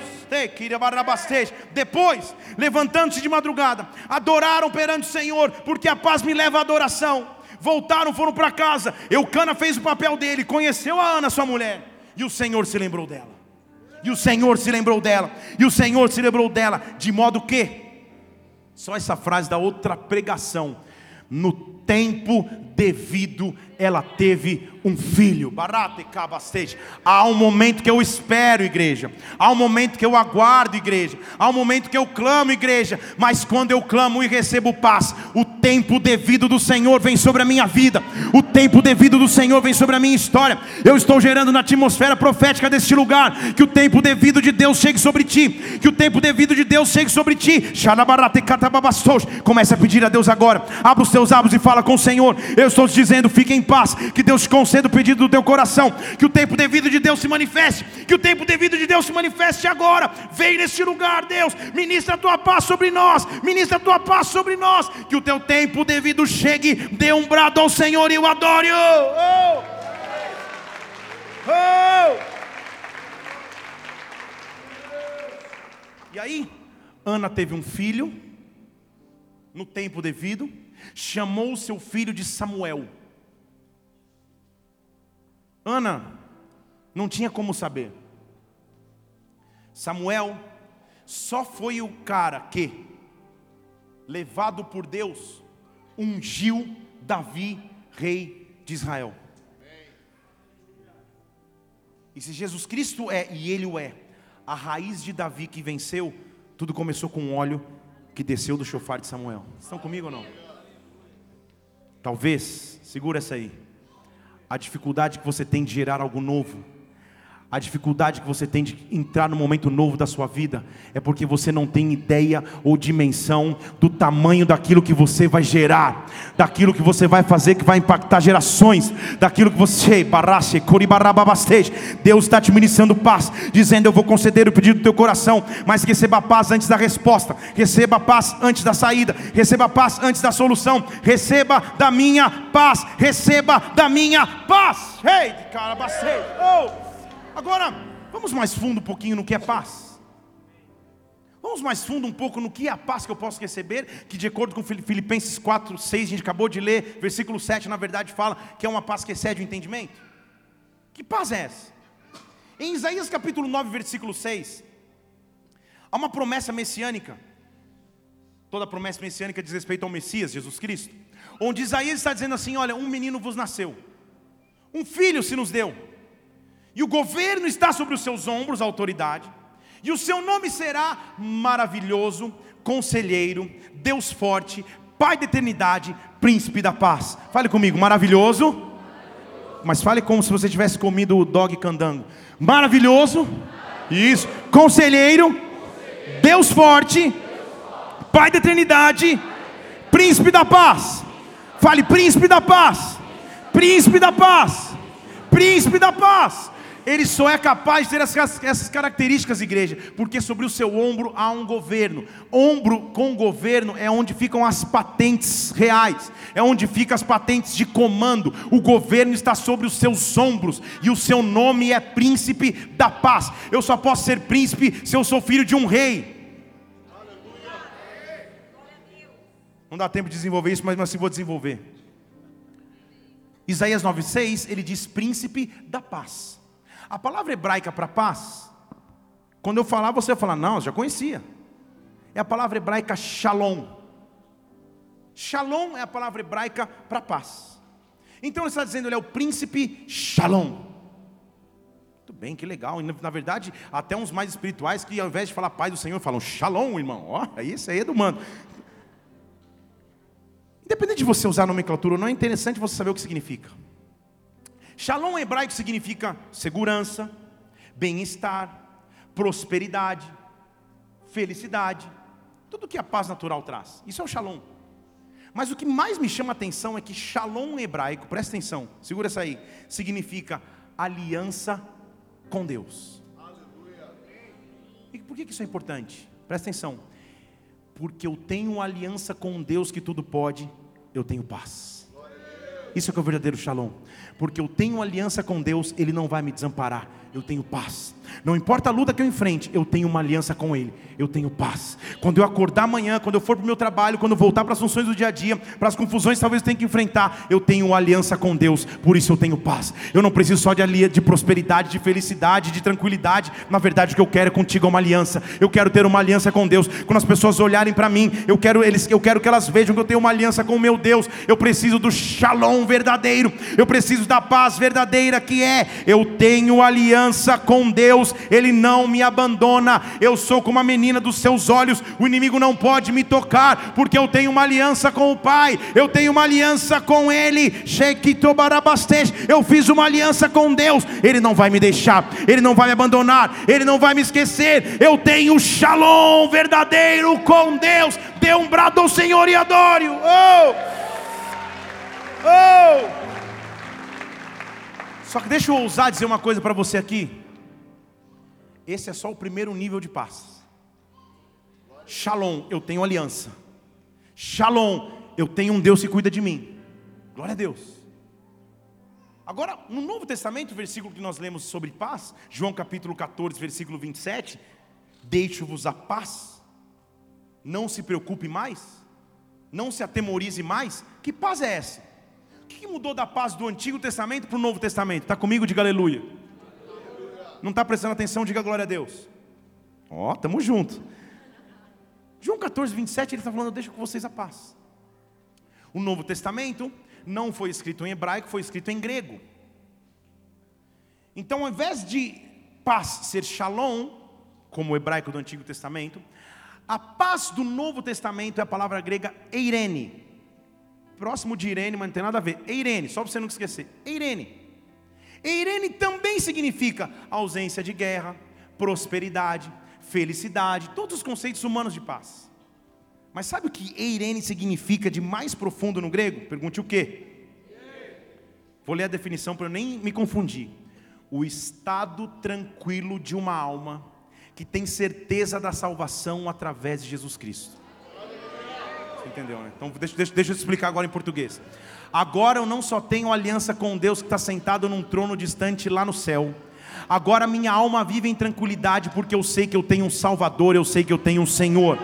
A: Depois, levantando-se de madrugada, adoraram perante o Senhor, porque a paz me leva à adoração. Voltaram, foram para casa. Eucana fez o papel dele, conheceu a Ana, sua mulher, e o Senhor se lembrou dela. E o Senhor se lembrou dela. E o Senhor se lembrou dela, de modo que, só essa frase da outra pregação no tempo devido, ela teve um filho. Há um momento que eu espero, igreja. Há um momento que eu aguardo, igreja. Há um momento que eu clamo, igreja. Mas quando eu clamo e recebo paz, o tempo devido do Senhor vem sobre a minha vida. O tempo devido do Senhor vem sobre a minha história. Eu estou gerando na atmosfera profética deste lugar que o tempo devido de Deus chegue sobre ti. Que o tempo devido de Deus chegue sobre ti. Comece a pedir a Deus agora. Abra os teus lábios e fala com o Senhor. Eu estou te dizendo, fique em paz. Que Deus te conceda o pedido do teu coração. Que o tempo devido de Deus se manifeste. Que o tempo devido de Deus se manifeste agora. Vem neste lugar, Deus. Ministra a tua paz sobre nós. Ministra a tua paz sobre nós. Que o teu tempo devido chegue. Dê um brado ao Senhor e o adore. Oh! Oh! E aí, Ana teve um filho, no tempo devido, chamou seu filho de Samuel. Ana não tinha como saber. Samuel só foi o cara que, levado por Deus, ungiu Davi, rei de Israel. E se Jesus Cristo é, e Ele o é, a raiz de Davi que venceu, tudo começou com óleo que desceu do chofar de Samuel. Estão comigo ou não? Talvez, segura essa aí, a dificuldade que você tem de gerar algo novo a dificuldade que você tem de entrar no momento novo da sua vida é porque você não tem ideia ou dimensão do tamanho daquilo que você vai gerar, daquilo que você vai fazer que vai impactar gerações, daquilo que você, Deus está te ministrando paz, dizendo: Eu vou conceder o pedido do teu coração, mas receba paz antes da resposta, receba paz antes da saída, receba paz antes da solução, receba da minha paz, receba da minha paz. Ei, cara, oh. Agora, vamos mais fundo um pouquinho no que é paz. Vamos mais fundo um pouco no que é a paz que eu posso receber, que de acordo com Filipenses 4, 6, a gente acabou de ler, versículo 7, na verdade fala que é uma paz que excede o entendimento. Que paz é essa? Em Isaías capítulo 9, versículo 6, há uma promessa messiânica. Toda promessa messiânica diz respeito ao Messias, Jesus Cristo. Onde Isaías está dizendo assim: Olha, um menino vos nasceu, um filho se nos deu e o governo está sobre os seus ombros, a autoridade. E o seu nome será maravilhoso, conselheiro, Deus forte, Pai da eternidade, príncipe da paz. Fale comigo, maravilhoso. Mas fale como se você tivesse comido o dog candango. Maravilhoso. Isso. Conselheiro, Deus forte, Pai da eternidade, príncipe da paz. Fale príncipe da paz. Príncipe da paz. Príncipe da paz. Ele só é capaz de ter essas, essas características, igreja, porque sobre o seu ombro há um governo. Ombro com governo é onde ficam as patentes reais, é onde ficam as patentes de comando. O governo está sobre os seus ombros e o seu nome é príncipe da paz. Eu só posso ser príncipe se eu sou filho de um rei. Não dá tempo de desenvolver isso, mas assim vou desenvolver. Isaías 9,6 ele diz príncipe da paz. A palavra hebraica para paz, quando eu falar, você vai falar, não, já conhecia. É a palavra hebraica shalom. Shalom é a palavra hebraica para paz. Então ele está dizendo, ele é o príncipe shalom. Muito bem, que legal. Na verdade, até uns mais espirituais que ao invés de falar paz do Senhor, falam shalom, irmão. Ó, oh, isso aí é do mano. Independente de você usar a nomenclatura ou não, é interessante você saber o que significa. Shalom hebraico significa segurança, bem-estar, prosperidade, felicidade, tudo que a paz natural traz. Isso é o shalom. Mas o que mais me chama a atenção é que shalom hebraico, presta atenção, segura essa aí, significa aliança com Deus. E por que isso é importante? Presta atenção. Porque eu tenho aliança com Deus que tudo pode, eu tenho paz. Isso é que é o verdadeiro shalom. Porque eu tenho aliança com Deus, Ele não vai me desamparar. Eu tenho paz. Não importa a luta que eu enfrente, eu tenho uma aliança com Ele, eu tenho paz. Quando eu acordar amanhã, quando eu for para o meu trabalho, quando eu voltar para as funções do dia a dia, para as confusões talvez eu tenha que enfrentar, eu tenho uma aliança com Deus, por isso eu tenho paz. Eu não preciso só de, de prosperidade, de felicidade, de tranquilidade. Na verdade, o que eu quero é contigo é uma aliança. Eu quero ter uma aliança com Deus. Quando as pessoas olharem para mim, eu quero, eles, eu quero que elas vejam que eu tenho uma aliança com o meu Deus. Eu preciso do shalom verdadeiro, eu preciso da paz verdadeira que é eu tenho aliança com Deus, Ele não me abandona. Eu sou como a menina dos seus olhos, o inimigo não pode me tocar, porque eu tenho uma aliança com o Pai, eu tenho uma aliança com Ele. Eu fiz uma aliança com Deus, Ele não vai me deixar, Ele não vai me abandonar, Ele não vai me esquecer. Eu tenho shalom verdadeiro com Deus. Dê um brado ao Senhor e adore. Oh! Oh! Só que deixa eu ousar dizer uma coisa para você aqui. Esse é só o primeiro nível de paz. Shalom, eu tenho aliança. Shalom, eu tenho um Deus que cuida de mim. Glória a Deus. Agora, no Novo Testamento, o versículo que nós lemos sobre paz, João capítulo 14, versículo 27, deixo-vos a paz, não se preocupe mais, não se atemorize mais. Que paz é essa? O que mudou da paz do Antigo Testamento para o Novo Testamento? Está comigo? Diga aleluia não está prestando atenção, diga glória a Deus. Ó, oh, estamos juntos. João 14, 27, ele está falando, deixa com vocês a paz. O Novo Testamento não foi escrito em hebraico, foi escrito em grego. Então, ao invés de paz ser shalom, como o hebraico do Antigo Testamento, a paz do Novo Testamento é a palavra grega eirene. Próximo de Irene, mas não tem nada a ver. Eirene, só para você não esquecer. Eirene. Eirene também significa ausência de guerra, prosperidade, felicidade, todos os conceitos humanos de paz. Mas sabe o que Eirene significa de mais profundo no grego? Pergunte o quê? Vou ler a definição para eu nem me confundir. O estado tranquilo de uma alma que tem certeza da salvação através de Jesus Cristo. Você entendeu, né? Então deixa, deixa, deixa eu explicar agora em português. Agora eu não só tenho aliança com Deus que está sentado num trono distante lá no céu. Agora minha alma vive em tranquilidade porque eu sei que eu tenho um Salvador, eu sei que eu tenho um Senhor.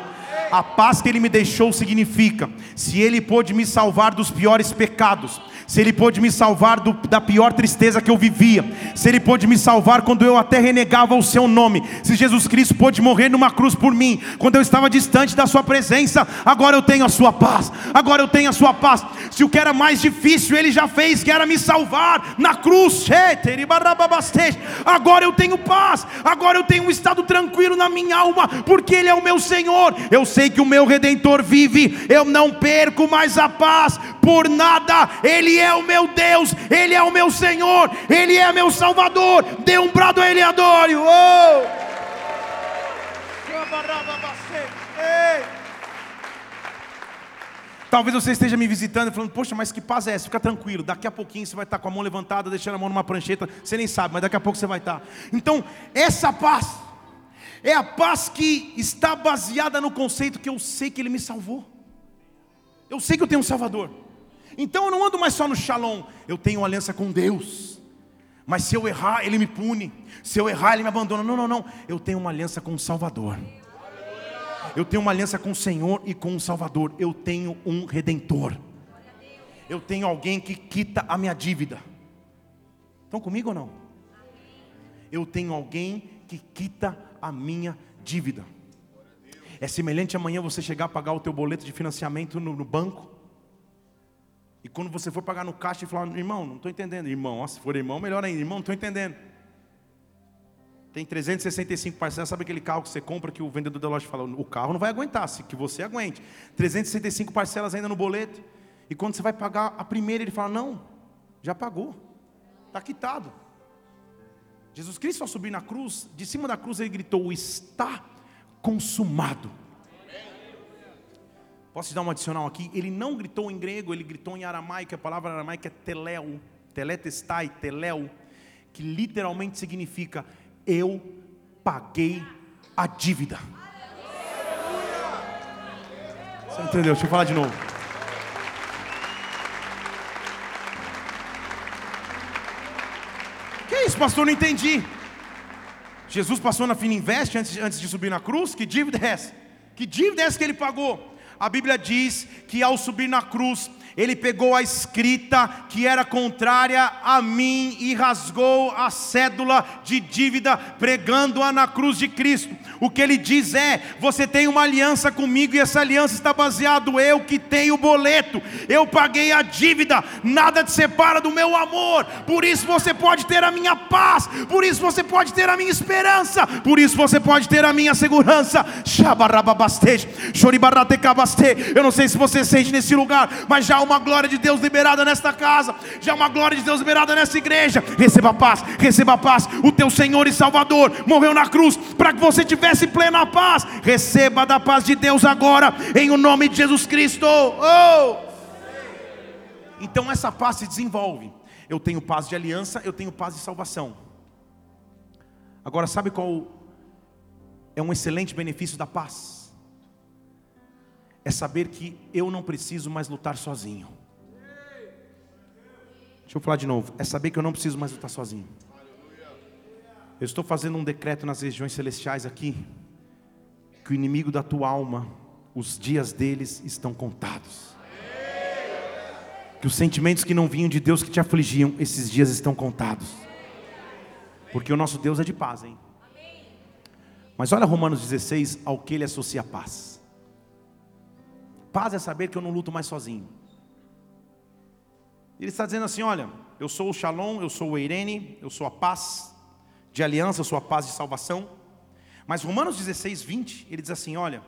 A: A paz que Ele me deixou significa: se Ele pôde me salvar dos piores pecados, se Ele pôde me salvar do, da pior tristeza que eu vivia, se Ele pôde me salvar quando eu até renegava o Seu nome, se Jesus Cristo pôde morrer numa cruz por mim, quando eu estava distante da Sua presença, agora eu tenho a Sua paz, agora eu tenho a Sua paz. Se o que era mais difícil Ele já fez, que era me salvar na cruz, agora eu tenho paz, agora eu tenho um estado tranquilo na minha alma, porque Ele é o meu Senhor. Eu que o meu Redentor vive, eu não perco mais a paz por nada, Ele é o meu Deus, Ele é o meu Senhor, Ele é meu Salvador. Dê um brado a Ele adore. Oh! Talvez você esteja me visitando e falando, poxa, mas que paz é essa? Fica tranquilo, daqui a pouquinho você vai estar com a mão levantada, deixando a mão numa prancheta, você nem sabe, mas daqui a pouco você vai estar. Então, essa paz é a paz que está baseada no conceito que eu sei que Ele me salvou. Eu sei que eu tenho um Salvador. Então eu não ando mais só no shalom, eu tenho aliança com Deus. Mas se eu errar, Ele me pune. Se eu errar, Ele me abandona. Não, não, não. Eu tenho uma aliança com o Salvador. Eu tenho uma aliança com o Senhor e com o Salvador. Eu tenho um redentor. Eu tenho alguém que quita a minha dívida. Estão comigo ou não? Eu tenho alguém que quita a minha dívida. É semelhante amanhã você chegar a pagar o teu boleto de financiamento no, no banco. E quando você for pagar no caixa e falar, irmão, não estou entendendo. Irmão, ó, se for irmão, melhor ainda. Irmão, não estou entendendo. Tem 365 parcelas, sabe aquele carro que você compra que o vendedor da loja fala, o carro não vai aguentar, se que você aguente. 365 parcelas ainda no boleto. E quando você vai pagar a primeira, ele fala, não, já pagou. Está quitado. Jesus Cristo ao subir na cruz, de cima da cruz ele gritou, está consumado. Posso te dar um adicional aqui? Ele não gritou em grego, ele gritou em aramaico, a palavra aramaica é teléu, teletestai, teléu, que literalmente significa eu paguei a dívida. Você entendeu? Deixa eu falar de novo. Pastor? Não entendi. Jesus passou na fina investe antes, antes de subir na cruz? Que dívida é essa? Que dívida é essa que ele pagou? A Bíblia diz que ao subir na cruz, ele pegou a escrita que era contrária a mim e rasgou a cédula de dívida, pregando-a na cruz de Cristo. O que ele diz é: você tem uma aliança comigo e essa aliança está baseado eu que tenho o boleto. Eu paguei a dívida, nada te separa do meu amor. Por isso você pode ter a minha paz, por isso você pode ter a minha esperança, por isso você pode ter a minha segurança. Eu não sei se você sente nesse lugar, mas já uma glória de Deus liberada nesta casa, já uma glória de Deus liberada nessa igreja. Receba paz, receba paz. O teu Senhor e Salvador morreu na cruz para que você tivesse plena paz. Receba da paz de Deus agora, em o nome de Jesus Cristo. Oh! Então essa paz se desenvolve. Eu tenho paz de aliança, eu tenho paz de salvação. Agora, sabe qual é um excelente benefício da paz? É saber que eu não preciso mais lutar sozinho. Deixa eu falar de novo. É saber que eu não preciso mais lutar sozinho. Eu estou fazendo um decreto nas regiões celestiais aqui. Que o inimigo da tua alma, os dias deles estão contados. Que os sentimentos que não vinham de Deus que te afligiam, esses dias estão contados. Porque o nosso Deus é de paz, hein? Mas olha Romanos 16, ao que ele associa paz. Paz é saber que eu não luto mais sozinho. Ele está dizendo assim: olha, eu sou o Shalom, eu sou o Eirene, eu sou a paz de aliança, eu sou a paz de salvação. Mas Romanos 16, 20, ele diz assim: olha,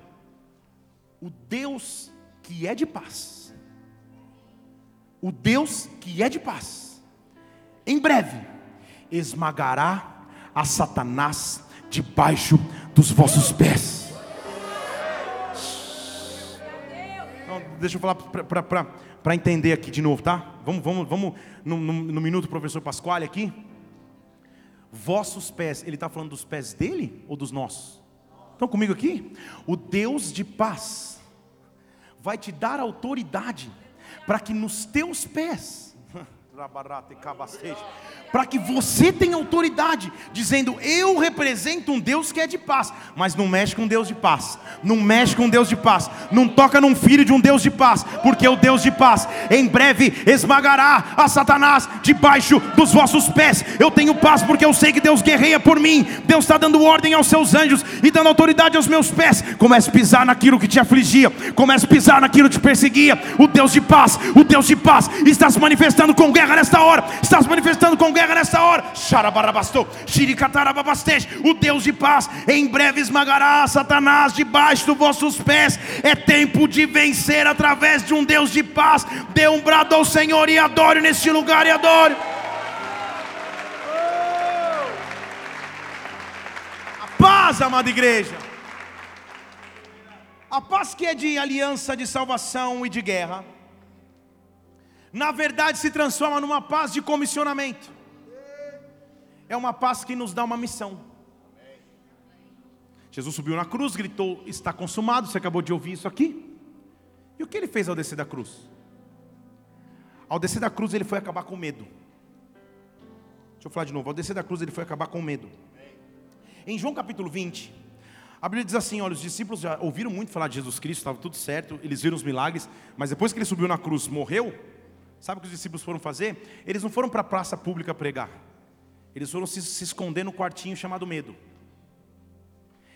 A: o Deus que é de paz, o Deus que é de paz, em breve esmagará a Satanás debaixo dos vossos pés. Deixa eu falar para entender aqui de novo, tá? Vamos, vamos, vamos no, no, no minuto professor Pasquale aqui. Vossos pés, ele está falando dos pés dele ou dos nossos? Estão comigo aqui? O Deus de paz vai te dar autoridade para que nos teus pés para que você tenha autoridade, dizendo: Eu represento um Deus que é de paz, mas não mexe com um Deus de paz, não mexe com um Deus de paz, não toca num filho de um Deus de paz, porque o Deus de paz em breve esmagará a Satanás debaixo dos vossos pés. Eu tenho paz porque eu sei que Deus guerreia por mim, Deus está dando ordem aos seus anjos e dando autoridade aos meus pés. Comece a pisar naquilo que te afligia, comece a pisar naquilo que te perseguia. O Deus de paz, o Deus de paz está se manifestando com guerra nesta hora, está se manifestando com guerra guerra nessa hora. O Deus de paz em breve esmagará Satanás debaixo dos vossos pés. É tempo de vencer através de um Deus de paz. Dê um brado ao Senhor e adore neste lugar e adore. A paz, amada igreja. A paz que é de aliança, de salvação e de guerra, na verdade se transforma numa paz de comissionamento. É uma paz que nos dá uma missão. Jesus subiu na cruz, gritou: Está consumado. Você acabou de ouvir isso aqui? E o que ele fez ao descer da cruz? Ao descer da cruz, ele foi acabar com medo. Deixa eu falar de novo. Ao descer da cruz, ele foi acabar com medo. Em João capítulo 20, a Bíblia diz assim: olha, os discípulos já ouviram muito falar de Jesus Cristo, estava tudo certo, eles viram os milagres, mas depois que ele subiu na cruz, morreu. Sabe o que os discípulos foram fazer? Eles não foram para a praça pública pregar, eles foram se, se esconder no quartinho chamado medo.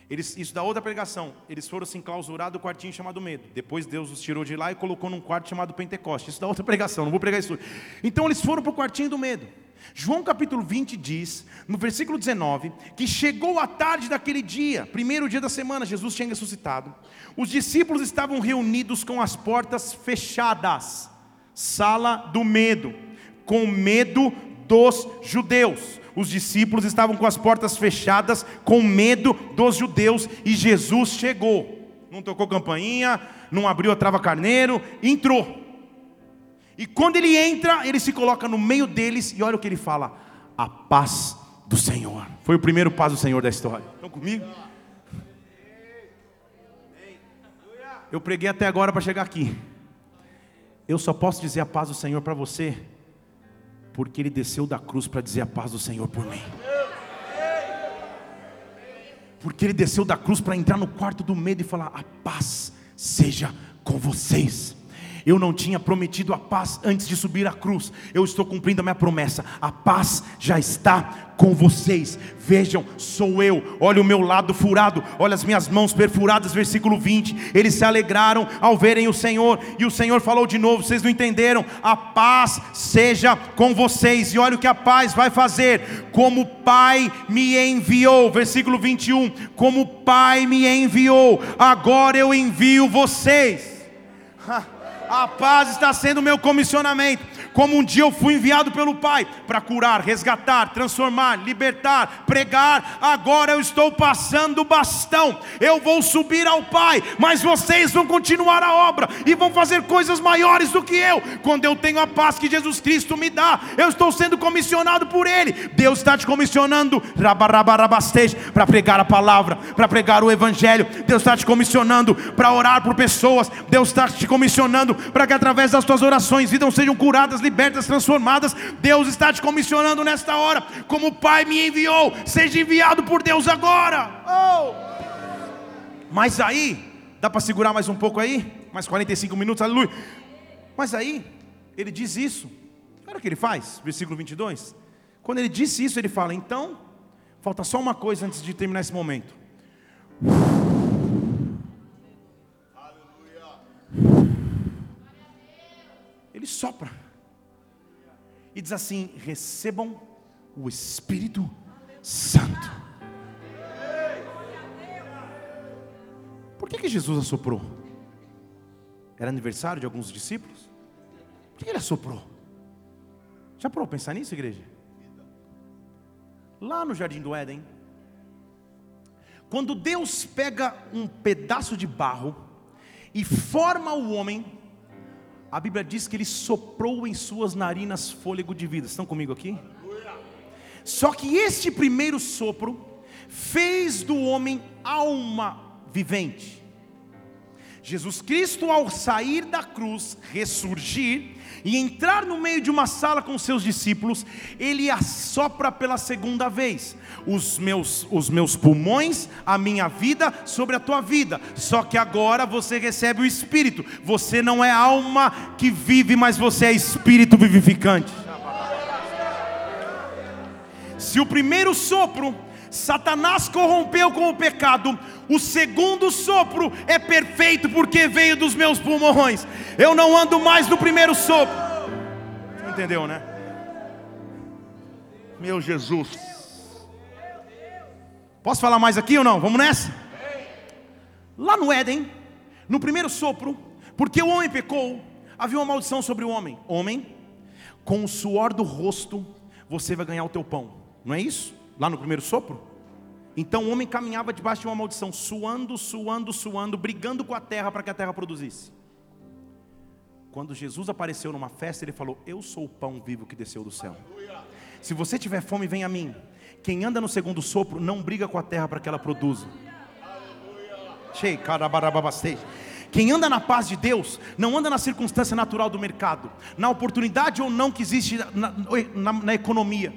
A: Eles, isso da outra pregação, eles foram se enclausurar do quartinho chamado medo. Depois Deus os tirou de lá e colocou num quarto chamado Pentecoste. Isso da outra pregação, não vou pregar isso. Então eles foram para o quartinho do medo. João capítulo 20 diz, no versículo 19, que chegou a tarde daquele dia, primeiro dia da semana, Jesus tinha ressuscitado. Os discípulos estavam reunidos com as portas fechadas, sala do medo, com medo dos judeus. Os discípulos estavam com as portas fechadas, com medo dos judeus, e Jesus chegou. Não tocou campainha, não abriu a trava carneiro, entrou. E quando ele entra, ele se coloca no meio deles e olha o que ele fala: a paz do Senhor. Foi o primeiro paz do Senhor da história. Estão comigo? Eu preguei até agora para chegar aqui. Eu só posso dizer a paz do Senhor para você, porque ele desceu da cruz para dizer a paz do Senhor por mim. Porque ele desceu da cruz para entrar no quarto do medo e falar: a paz seja com vocês. Eu não tinha prometido a paz antes de subir à cruz. Eu estou cumprindo a minha promessa. A paz já está com vocês. Vejam, sou eu. Olha o meu lado furado, olha as minhas mãos perfuradas, versículo 20. Eles se alegraram ao verem o Senhor, e o Senhor falou de novo, vocês não entenderam? A paz seja com vocês. E olha o que a paz vai fazer. Como o Pai me enviou, versículo 21. Como o Pai me enviou, agora eu envio vocês. A paz está sendo o meu comissionamento como um dia eu fui enviado pelo Pai para curar, resgatar, transformar, libertar, pregar, agora eu estou passando o bastão. Eu vou subir ao Pai, mas vocês vão continuar a obra e vão fazer coisas maiores do que eu. Quando eu tenho a paz que Jesus Cristo me dá, eu estou sendo comissionado por Ele. Deus está te comissionando para pregar a palavra, para pregar o Evangelho. Deus está te comissionando para orar por pessoas. Deus está te comissionando para que através das tuas orações vidas sejam curadas, libertas, transformadas. Deus está te comissionando nesta hora, como o Pai me enviou, seja enviado por Deus agora. Oh! Mas aí, dá para segurar mais um pouco aí? Mais 45 minutos, aleluia. Mas aí, ele diz isso. Olha o que ele faz, versículo 22. Quando ele disse isso, ele fala: Então, falta só uma coisa antes de terminar esse momento. Ele sopra e diz assim: recebam o Espírito Santo. Por que, que Jesus assoprou? Era aniversário de alguns discípulos? Por que ele assoprou? Já parou pensar nisso, igreja? Lá no jardim do Éden, quando Deus pega um pedaço de barro e forma o homem, a Bíblia diz que ele soprou em suas narinas fôlego de vida. Estão comigo aqui? Só que este primeiro sopro fez do homem alma vivente. Jesus Cristo, ao sair da cruz, ressurgir, e entrar no meio de uma sala com seus discípulos, ele assopra pela segunda vez os meus, os meus pulmões, a minha vida sobre a tua vida. Só que agora você recebe o Espírito. Você não é alma que vive, mas você é Espírito vivificante. Se o primeiro sopro Satanás corrompeu com o pecado, o segundo sopro é perfeito porque veio dos meus pulmões. Eu não ando mais no primeiro sopro. Você entendeu, né? Meu Jesus. Posso falar mais aqui ou não? Vamos nessa? Lá no Éden, no primeiro sopro, porque o homem pecou, havia uma maldição sobre o homem. Homem, com o suor do rosto, você vai ganhar o teu pão. Não é isso? Lá no primeiro sopro? Então o homem caminhava debaixo de uma maldição, suando, suando, suando, brigando com a terra para que a terra produzisse. Quando Jesus apareceu numa festa, ele falou: Eu sou o pão vivo que desceu do céu. Se você tiver fome, vem a mim. Quem anda no segundo sopro não briga com a terra para que ela produza. Quem anda na paz de Deus, não anda na circunstância natural do mercado, na oportunidade ou não que existe na, na, na economia,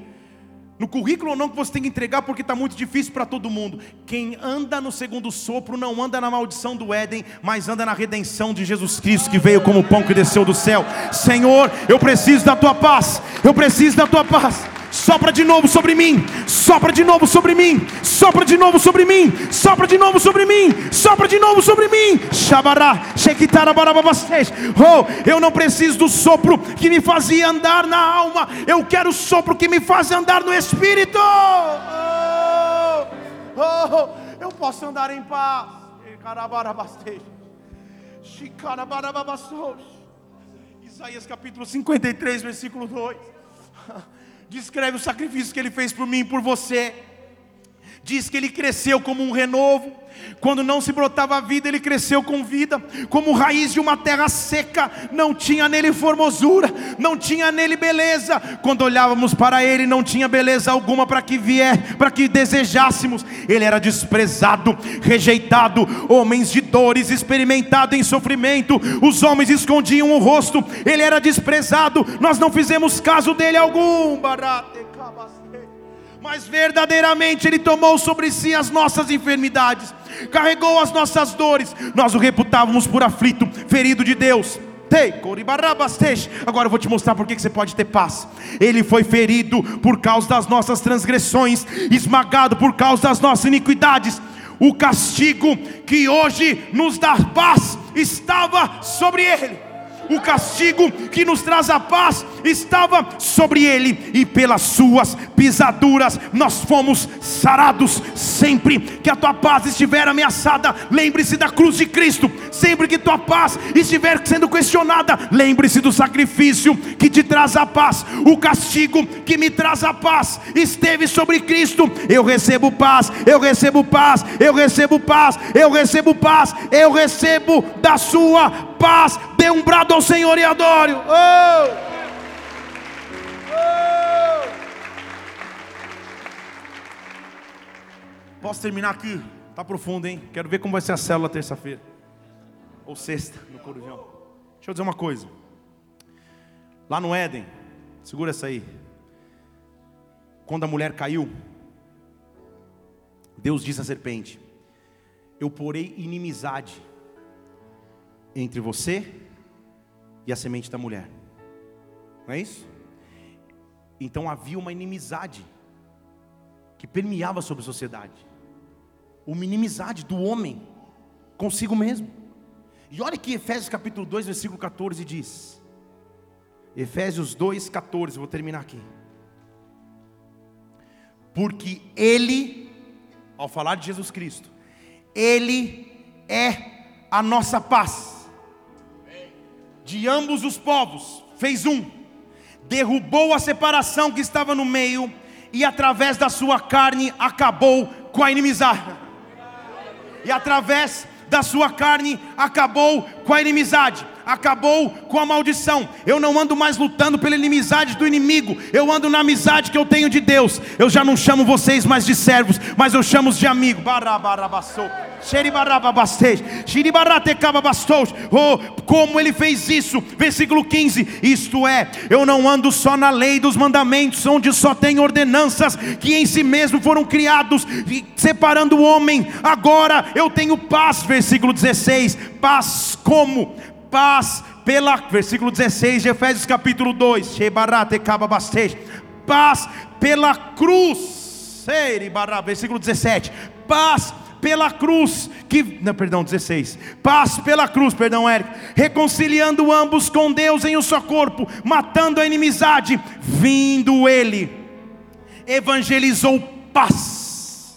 A: no currículo ou não que você tem que entregar porque está muito difícil para todo mundo. Quem anda no segundo sopro não anda na maldição do Éden, mas anda na redenção de Jesus Cristo que veio como pão que desceu do céu. Senhor, eu preciso da tua paz, eu preciso da tua paz. Sopra de novo sobre mim, sopra de novo sobre mim, sopra de novo sobre mim, sopra de novo sobre mim, sopra de novo sobre mim. Shabará, Shekitara Barababastej. Oh, eu não preciso do sopro que me fazia andar na alma, eu quero o sopro que me faz andar no espírito. Oh, oh, eu posso andar em paz. Isaías capítulo 53, versículo 2 descreve o sacrifício que ele fez por mim e por você. Diz que ele cresceu como um renovo, quando não se brotava vida, ele cresceu com vida, como raiz de uma terra seca, não tinha nele formosura, não tinha nele beleza. Quando olhávamos para ele, não tinha beleza alguma para que vier, para que desejássemos. Ele era desprezado, rejeitado, homens de dores, experimentado em sofrimento. Os homens escondiam o rosto, ele era desprezado. Nós não fizemos caso dele algum. Mas verdadeiramente Ele tomou sobre si as nossas enfermidades, carregou as nossas dores, nós o reputávamos por aflito, ferido de Deus. Agora eu vou te mostrar por que você pode ter paz. Ele foi ferido por causa das nossas transgressões, esmagado por causa das nossas iniquidades. O castigo que hoje nos dá paz estava sobre ele o castigo que nos traz a paz estava sobre ele, e pelas suas pisaduras nós fomos sarados. Sempre que a tua paz estiver ameaçada, lembre-se da cruz de Cristo. Sempre que tua paz estiver sendo questionada, lembre-se do sacrifício que te traz a paz. O castigo que me traz a paz esteve sobre Cristo. Eu recebo paz, eu recebo paz, eu recebo paz, eu recebo paz, eu recebo da sua paz. Dê um brado ao Senhor e adore. Oh! Oh! Posso terminar aqui? Tá profundo, hein? Quero ver como vai ser a célula terça-feira. Ou sexta, no Corujão. Deixa eu dizer uma coisa. Lá no Éden, segura essa aí. Quando a mulher caiu, Deus disse à serpente: Eu porei inimizade entre você e a semente da mulher. Não é isso? Então havia uma inimizade que permeava sobre a sociedade. Uma inimizade do homem consigo mesmo. E olha que Efésios capítulo 2, versículo 14 diz. Efésios 2, 14, vou terminar aqui. Porque Ele, ao falar de Jesus Cristo, Ele é a nossa paz de ambos os povos, fez um, derrubou a separação que estava no meio, e através da sua carne acabou com a inimizade. E através da sua carne acabou com a inimizade acabou com a maldição. Eu não ando mais lutando pela inimizade do inimigo, eu ando na amizade que eu tenho de Deus. Eu já não chamo vocês mais de servos, mas eu chamo os de amigo. Oh, como ele fez isso, versículo 15: Isto é, eu não ando só na lei dos mandamentos, onde só tem ordenanças que em si mesmo foram criados, separando o homem. Agora eu tenho paz, versículo 16: paz como? Paz pela, versículo 16 de Efésios capítulo 2, paz pela cruz, versículo 17, paz pela cruz, que, não, perdão, 16, paz pela cruz, perdão, Érico, reconciliando ambos com Deus em um só corpo, matando a inimizade, vindo ele, evangelizou paz,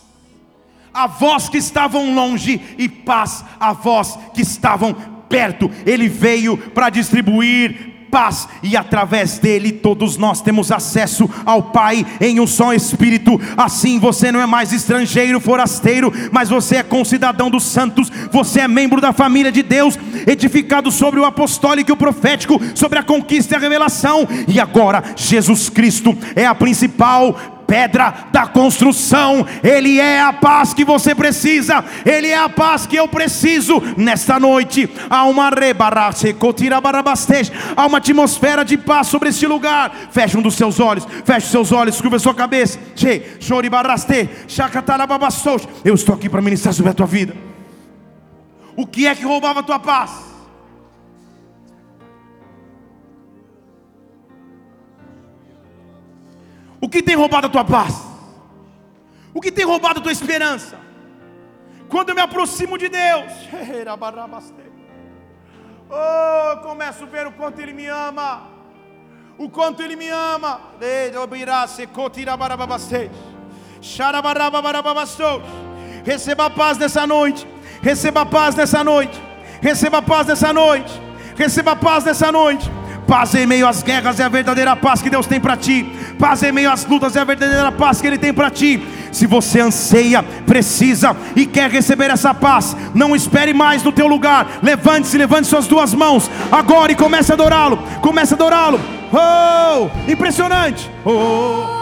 A: a vós que estavam longe, e paz a vós que estavam perto, ele veio para distribuir paz, e através dele todos nós temos acesso ao Pai em um só Espírito. Assim você não é mais estrangeiro, forasteiro, mas você é concidadão dos santos, você é membro da família de Deus, edificado sobre o apostólico e o profético, sobre a conquista e a revelação, e agora Jesus Cristo é a principal pedra da construção, Ele é a paz que você precisa, Ele é a paz que eu preciso. Nesta noite há uma há uma atmosfera de paz sobre este lugar. Feche um dos seus olhos, feche os seus olhos, curva sua cabeça. Eu estou aqui para ministrar sobre a tua vida. O que é que roubava a tua paz? Que tem roubado a tua paz? O que tem roubado a tua esperança? Quando eu me aproximo de Deus, oh, começo a ver o quanto Ele me ama, o quanto Ele me ama. Receba a paz nessa noite, receba a paz nessa noite, receba a paz nessa noite, receba a paz nessa noite. Paz em meio às guerras é a verdadeira paz que Deus tem para ti. Paz em meio às lutas é a verdadeira paz que Ele tem para ti. Se você anseia, precisa e quer receber essa paz, não espere mais no teu lugar. Levante-se, levante suas duas mãos agora e comece a adorá-lo. Comece a adorá-lo. Oh, impressionante. Oh.